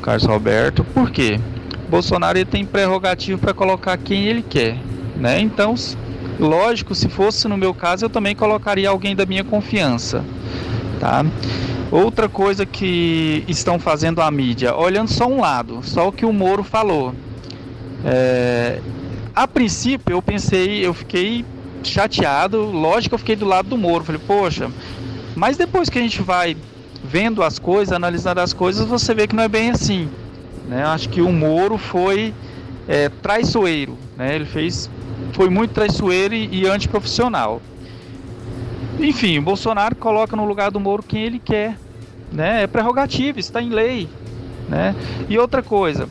Carlos Roberto. Por quê? Bolsonaro ele tem prerrogativo para colocar quem ele quer, né? Então, Lógico, se fosse no meu caso, eu também colocaria alguém da minha confiança, tá? Outra coisa que estão fazendo a mídia, olhando só um lado, só o que o Moro falou. É, a princípio eu pensei, eu fiquei chateado, lógico eu fiquei do lado do Moro, falei, poxa, mas depois que a gente vai vendo as coisas, analisando as coisas, você vê que não é bem assim. Né? Acho que o Moro foi é, traiçoeiro, né? ele fez foi muito traiçoeiro e, antiprofissional. Enfim, o Bolsonaro coloca no lugar do Moro quem ele quer. Né? É prerrogativa, está em lei. Né? E outra coisa,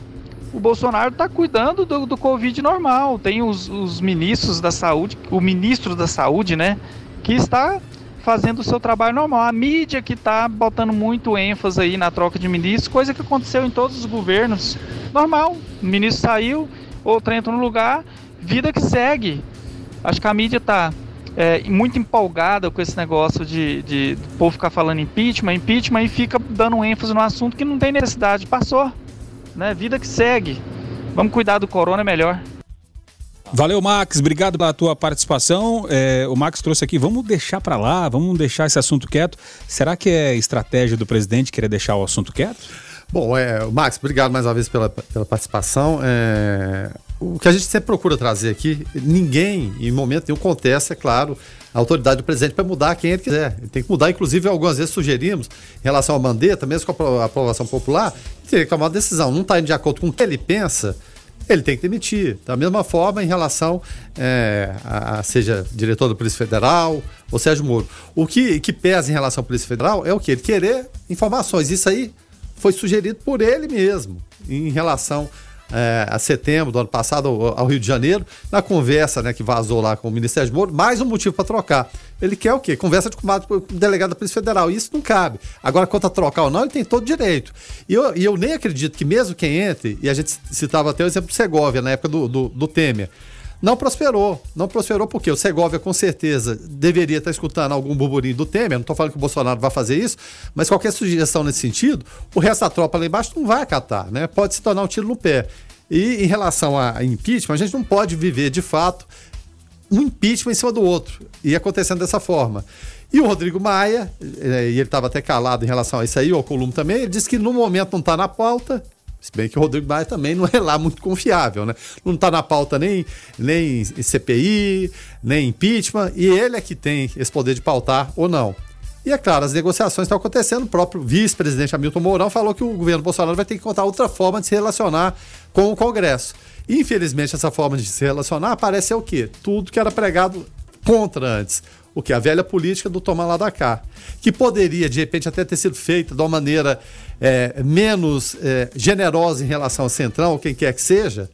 o Bolsonaro está cuidando do, do Covid normal. Tem os, os, ministros da saúde, o ministro da saúde, né? Que está fazendo o seu trabalho normal. A mídia que está botando muito ênfase aí na troca de ministros, coisa que aconteceu em todos os governos. Normal. O ministro saiu, outro entra no lugar vida que segue. Acho que a mídia está é, muito empolgada com esse negócio de, de o povo ficar falando impeachment, impeachment e fica dando ênfase no assunto que não tem necessidade. Passou. Né? Vida que segue. Vamos cuidar do corona é melhor. Valeu, Max. Obrigado pela tua participação. É, o Max trouxe aqui, vamos deixar para lá, vamos deixar esse assunto quieto. Será que é estratégia do presidente querer deixar o assunto quieto? Bom, é, Max, obrigado mais uma vez pela, pela participação. É, o que a gente sempre procura trazer aqui, ninguém, em momento nenhum, contesta, é claro, a autoridade do presidente para mudar quem ele quiser. Ele tem que mudar, inclusive, algumas vezes sugerimos, em relação à Mandetta, mesmo com a aprovação popular, teria que tomar uma decisão. Não está indo de acordo com o que ele pensa, ele tem que demitir. Da mesma forma, em relação é, a, a, seja diretor da Polícia Federal ou Sérgio Moro. O que, que pesa em relação à Polícia Federal é o que? Ele querer informações. Isso aí foi sugerido por ele mesmo, em relação é, a setembro do ano passado ao, Rio de Janeiro, na conversa né, que vazou lá com o Ministério de Moro, mais um motivo para trocar. Ele quer o quê? Conversa de combate com o delegado da Polícia Federal. Isso não cabe. Agora, quanto a trocar ou não, ele tem todo direito. E eu, e eu nem acredito que mesmo quem entre, e a gente citava até o exemplo do Segovia, na época do, do, do Temer, não prosperou. Não prosperou porque o Segovia, com certeza, deveria estar escutando algum burburinho do Temer. Não estou falando que o Bolsonaro vai fazer isso, mas qualquer sugestão nesse sentido, o resto da tropa lá embaixo não vai acatar, né? Pode se tornar um tiro no pé. E em relação a impeachment, a gente não pode viver de fato um impeachment em cima do outro e acontecendo dessa forma. E o Rodrigo Maia, eh, e ele estava até calado em relação a isso aí, o Alcolumbre também, ele disse que no momento não está na pauta, se bem que o Rodrigo Maia também não é lá muito confiável, né? Não está na pauta nem, nem CPI, nem impeachment, e ele é que tem esse poder de pautar ou não. E é claro, as negociações estão acontecendo. O próprio vice-presidente Hamilton Mourão falou que o governo Bolsonaro vai ter que encontrar outra forma de se relacionar com o Congresso. Infelizmente, essa forma de se relacionar parece o quê? Tudo que era pregado contra antes. O que? A velha política do tomar lá da cá. Que poderia, de repente, até ter sido feita de uma maneira é, menos é, generosa em relação ao Centrão, ou quem quer que seja,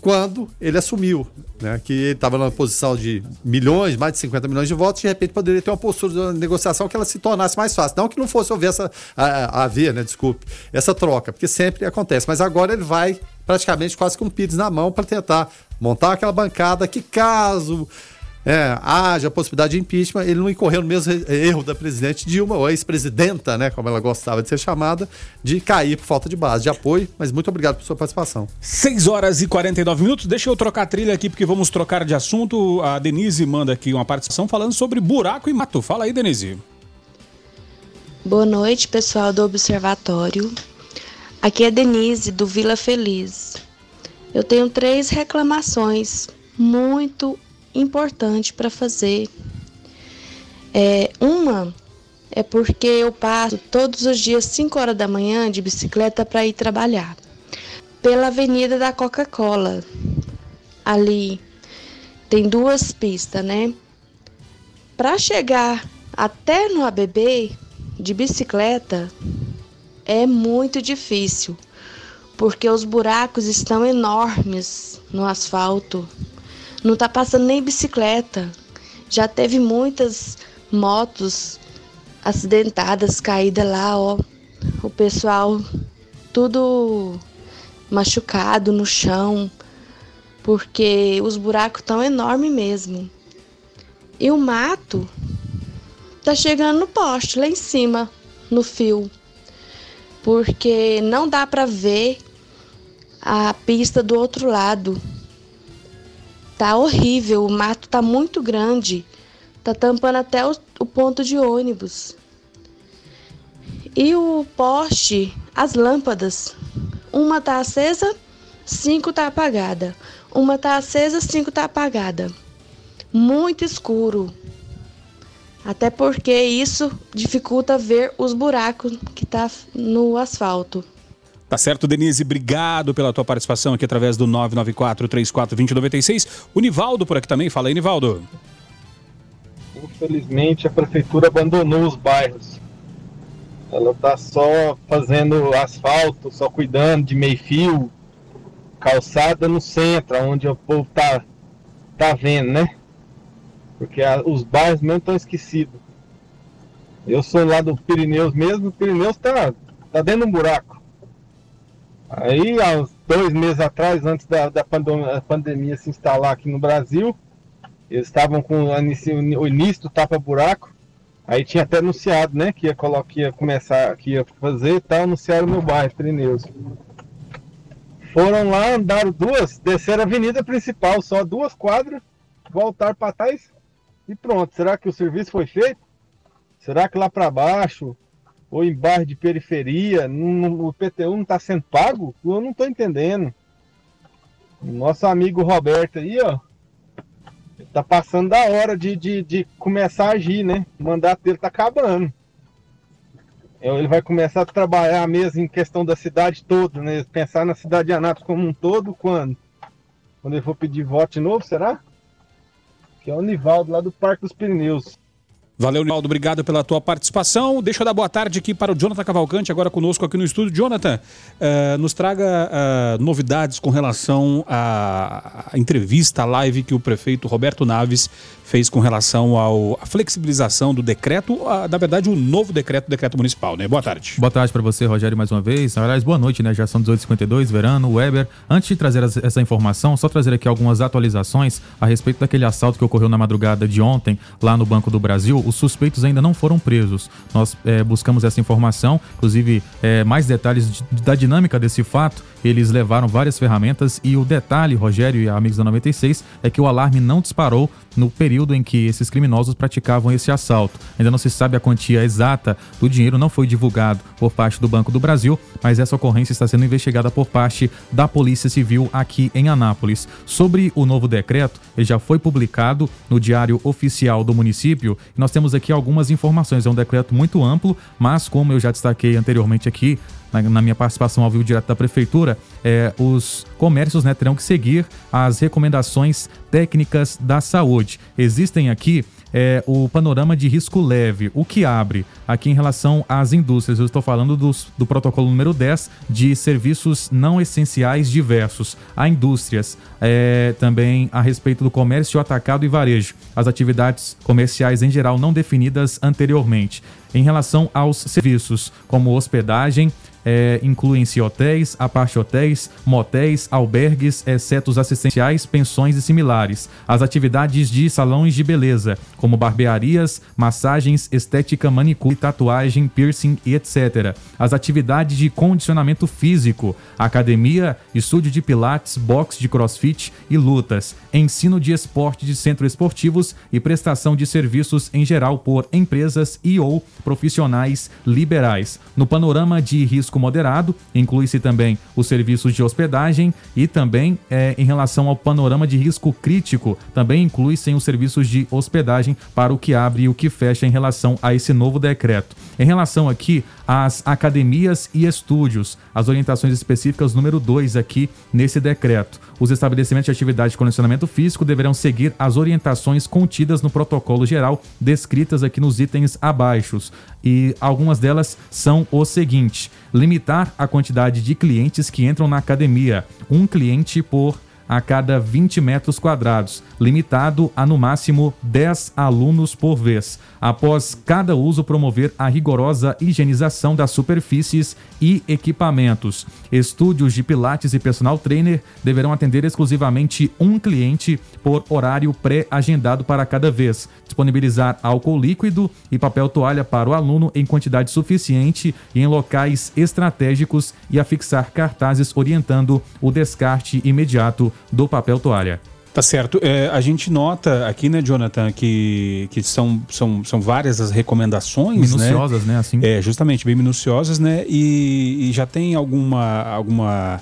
quando ele assumiu. Né, que ele estava numa posição de milhões, mais de 50 milhões de votos, de repente poderia ter uma postura de negociação que ela se tornasse mais fácil. Não que não fosse haver essa, a haver, né, desculpe, essa troca, porque sempre acontece. Mas agora ele vai praticamente quase com o Pires na mão para tentar montar aquela bancada que, caso é, haja a possibilidade de impeachment, ele não incorreu no mesmo erro da presidente Dilma, ou ex-presidenta, né, como ela gostava de ser chamada, de cair por falta de base, de apoio. Mas muito obrigado por sua participação. 6 horas e 49 minutos. Deixa eu trocar a trilha aqui, porque vamos trocar de assunto. A Denise manda aqui uma participação falando sobre buraco e mato. Fala aí, Denise. Boa noite, pessoal do Observatório. Aqui é Denise, do Vila Feliz. Eu tenho três reclamações muito importantes para fazer. É, uma é porque eu passo todos os dias 5 horas da manhã de bicicleta para ir trabalhar pela Avenida da Coca-Cola. Ali tem duas pistas, né? Para chegar até no ABB de bicicleta é muito difícil, porque os buracos estão enormes no asfalto. Não tá passando nem bicicleta. Já teve muitas motos acidentadas, caídas lá, ó. O pessoal tudo machucado no chão, porque os buracos estão enormes mesmo. E o mato tá chegando no poste, lá em cima, no fio. Porque não dá para ver a pista do outro lado. Tá horrível, o mato tá muito grande. Tá tampando até o, o ponto de ônibus. E o poste, as lâmpadas, uma tá acesa, cinco tá apagada. Uma tá acesa, cinco tá apagada. Muito escuro. Até porque isso dificulta ver os buracos que tá no asfalto. Tá certo, Denise, obrigado pela tua participação aqui através do 994-34-2096. O Nivaldo por aqui também, fala aí, Nivaldo. Infelizmente a prefeitura abandonou os bairros. Ela tá só fazendo asfalto, só cuidando de meio fio, calçada no centro, onde o povo tá, tá vendo, né? Porque a, os bairros mesmo estão esquecidos. Eu sou lá do Pirineus mesmo, o Pirineus tá, tá dentro de um buraco. Aí, há uns dois meses atrás, antes da, da pandemia, se instalar aqui no Brasil, eles estavam com o início do tapa-buraco. Aí tinha até anunciado, né, que ia, colocar, que ia começar, que ia fazer e tal, anunciaram no bairro, Pirineus. Foram lá, andaram duas, desceram a avenida principal, só duas quadras, voltaram para trás e pronto. Será que o serviço foi feito? Será que lá para baixo, ou em bairro de periferia, não, o PTU não está sendo pago? Eu não estou entendendo. Nosso amigo Roberto aí, ó, tá passando da hora de, de, de começar a agir, né? O mandato dele tá acabando. É, ele vai começar a trabalhar mesmo em questão da cidade toda, né? Pensar na cidade de Anápolis como um todo, quando? Quando ele for pedir voto de novo, será? que é o Nivaldo, lá do Parque dos Pirineus. Valeu, Nivaldo, obrigado pela tua participação. Deixa eu dar boa tarde aqui para o Jonathan Cavalcante, agora conosco aqui no estúdio. Jonathan, uh, nos traga uh, novidades com relação à entrevista, à live que o prefeito Roberto Naves fez com relação à flexibilização do decreto, a, na verdade, o novo decreto, decreto municipal, né? Boa tarde. Boa tarde para você, Rogério, mais uma vez. Aliás, boa noite, né? Já são 18h52, Verano, Weber. Antes de trazer essa informação, só trazer aqui algumas atualizações a respeito daquele assalto que ocorreu na madrugada de ontem, lá no Banco do Brasil. Os suspeitos ainda não foram presos. Nós é, buscamos essa informação, inclusive é, mais detalhes de, da dinâmica desse fato. Eles levaram várias ferramentas e o detalhe, Rogério e amigos da 96, é que o alarme não disparou no período em que esses criminosos praticavam esse assalto. Ainda não se sabe a quantia exata do dinheiro, não foi divulgado por parte do Banco do Brasil, mas essa ocorrência está sendo investigada por parte da Polícia Civil aqui em Anápolis. Sobre o novo decreto, ele já foi publicado no Diário Oficial do município nós temos aqui algumas informações. É um decreto muito amplo, mas como eu já destaquei anteriormente aqui, na, na, minha participação ao vivo direto da prefeitura, é, os comércios né, terão que seguir as recomendações técnicas da saúde. Existem aqui é, o panorama de risco leve, o que abre aqui em relação às indústrias. Eu estou falando dos, do protocolo número 10 de serviços não essenciais diversos. Há indústrias é, também a respeito do comércio atacado e varejo, as atividades comerciais em geral não definidas anteriormente. Em relação aos serviços, como hospedagem, é, incluem-se hotéis, aparte hotéis, motéis, albergues, exceto os assistenciais, pensões e similares. As atividades de salões de beleza, como barbearias, massagens, estética, manicure, tatuagem, piercing e etc. As atividades de condicionamento físico, academia, estúdio de pilates, boxe de crossfit e lutas, ensino de esporte de centros esportivos e prestação de serviços em geral por empresas e ou profissionais liberais. No panorama de risco moderado, inclui-se também os serviços de hospedagem e também eh, em relação ao panorama de risco crítico, também inclui-se os serviços de hospedagem para o que abre e o que fecha em relação a esse novo decreto. Em relação aqui às academias e estúdios, as orientações específicas número 2 aqui nesse decreto. Os estabelecimentos de atividade de condicionamento físico deverão seguir as orientações contidas no protocolo geral descritas aqui nos itens abaixo. E algumas delas são o seguinte: limitar a quantidade de clientes que entram na academia, um cliente por a cada 20 metros quadrados, limitado a no máximo 10 alunos por vez. Após cada uso, promover a rigorosa higienização das superfícies e equipamentos. Estúdios de Pilates e personal trainer deverão atender exclusivamente um cliente por horário pré-agendado para cada vez. Disponibilizar álcool líquido e papel toalha para o aluno em quantidade suficiente e em locais estratégicos e afixar cartazes orientando o descarte imediato do papel toalha. Tá certo. É, a gente nota aqui, né, Jonathan, que, que são, são, são várias as recomendações. Minuciosas, né? Assim. É, justamente, bem minuciosas, né? E, e já tem alguma. alguma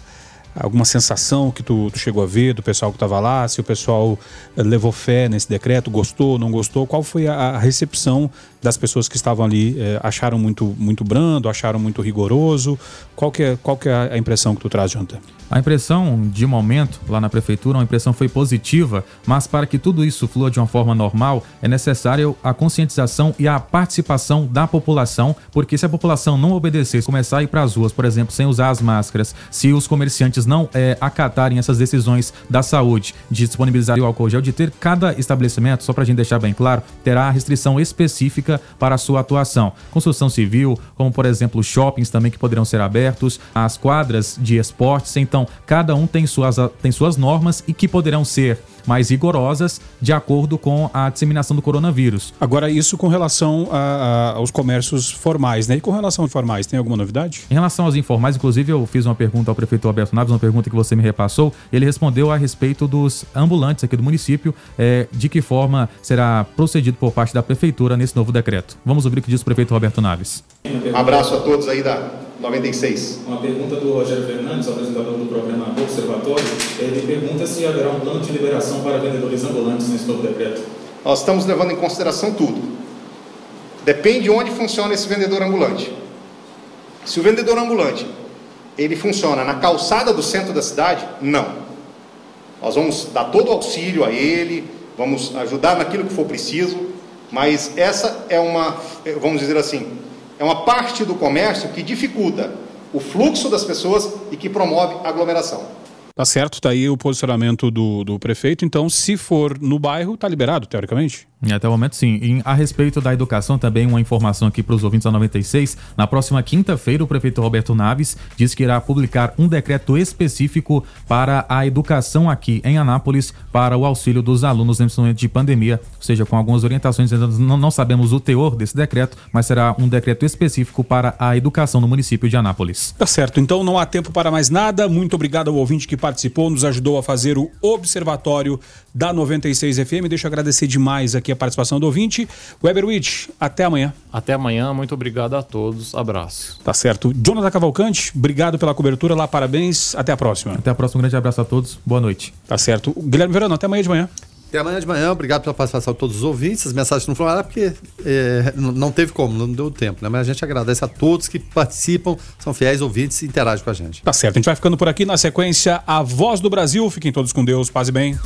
alguma sensação que tu, tu, chegou a ver do pessoal que estava lá, se o pessoal levou fé nesse decreto, gostou, não gostou, qual foi a, a recepção das pessoas que estavam ali? Eh, acharam muito, muito brando, acharam muito rigoroso? Qual que é, qual que é a impressão que tu traz, Jonathan? A impressão, de momento, lá na prefeitura, a impressão foi positiva, mas para que tudo isso flua de uma forma normal, é necessário a conscientização e a participação da população, porque se a população não obedecer, começar a ir para as ruas, por exemplo, sem usar as máscaras, se os comerciantes não é, acatarem essas decisões da saúde, de disponibilizar o álcool gel, de ter cada estabelecimento, só para a gente deixar bem claro, terá a restrição específica para a sua atuação. Construção civil, como por exemplo shoppings também que poderão ser abertos, as quadras de esportes, então cada um tem suas, tem suas normas e que poderão ser mais rigorosas de acordo com a disseminação do coronavírus. Agora, isso com relação a, a, aos comércios formais, né? E com relação aos informais, tem alguma novidade? Em relação aos informais, inclusive eu fiz uma pergunta ao prefeito Alberto Naves, uma pergunta que você me repassou, ele respondeu a respeito dos ambulantes aqui do município, é, de que forma será procedido por parte da prefeitura nesse novo decreto. Vamos ouvir o que diz o prefeito Roberto Naves. Um abraço a todos aí da 96. Uma pergunta do Rogério Fernandes, apresentador do programa Observatório. Ele pergunta se haverá um plano de liberação para vendedores ambulantes nesse novo decreto. Nós estamos levando em consideração tudo. Depende de onde funciona esse vendedor ambulante. Se o vendedor ambulante ele funciona na calçada do centro da cidade, não. Nós vamos dar todo o auxílio a ele, vamos ajudar naquilo que for preciso, mas essa é uma, vamos dizer assim, é uma parte do comércio que dificulta o fluxo das pessoas e que promove aglomeração. Tá certo, tá aí o posicionamento do, do prefeito. Então, se for no bairro, tá liberado, teoricamente? Até o momento, sim. E a respeito da educação, também uma informação aqui para os ouvintes da 96. Na próxima quinta-feira, o prefeito Roberto Naves diz que irá publicar um decreto específico para a educação aqui em Anápolis para o auxílio dos alunos nesse momento de pandemia, ou seja, com algumas orientações. Não sabemos o teor desse decreto, mas será um decreto específico para a educação no município de Anápolis. Tá certo. Então, não há tempo para mais nada. Muito obrigado ao ouvinte que participou, nos ajudou a fazer o observatório da 96 FM. Deixa eu agradecer demais aqui a participação do ouvinte. Weberwitch, até amanhã. Até amanhã, muito obrigado a todos. Abraço. Tá certo. Jonathan Cavalcante, obrigado pela cobertura lá, parabéns. Até a próxima. Até a próxima, um grande abraço a todos. Boa noite. Tá certo. Guilherme Verano, até amanhã de manhã. Até amanhã de manhã, obrigado pela participação de todos os ouvintes. As mensagens não foram lá porque é, não teve como, não deu tempo, né? Mas a gente agradece a todos que participam, são fiéis ouvintes e interagem com a gente. Tá certo, a gente vai ficando por aqui na sequência A Voz do Brasil. Fiquem todos com Deus, paz e bem.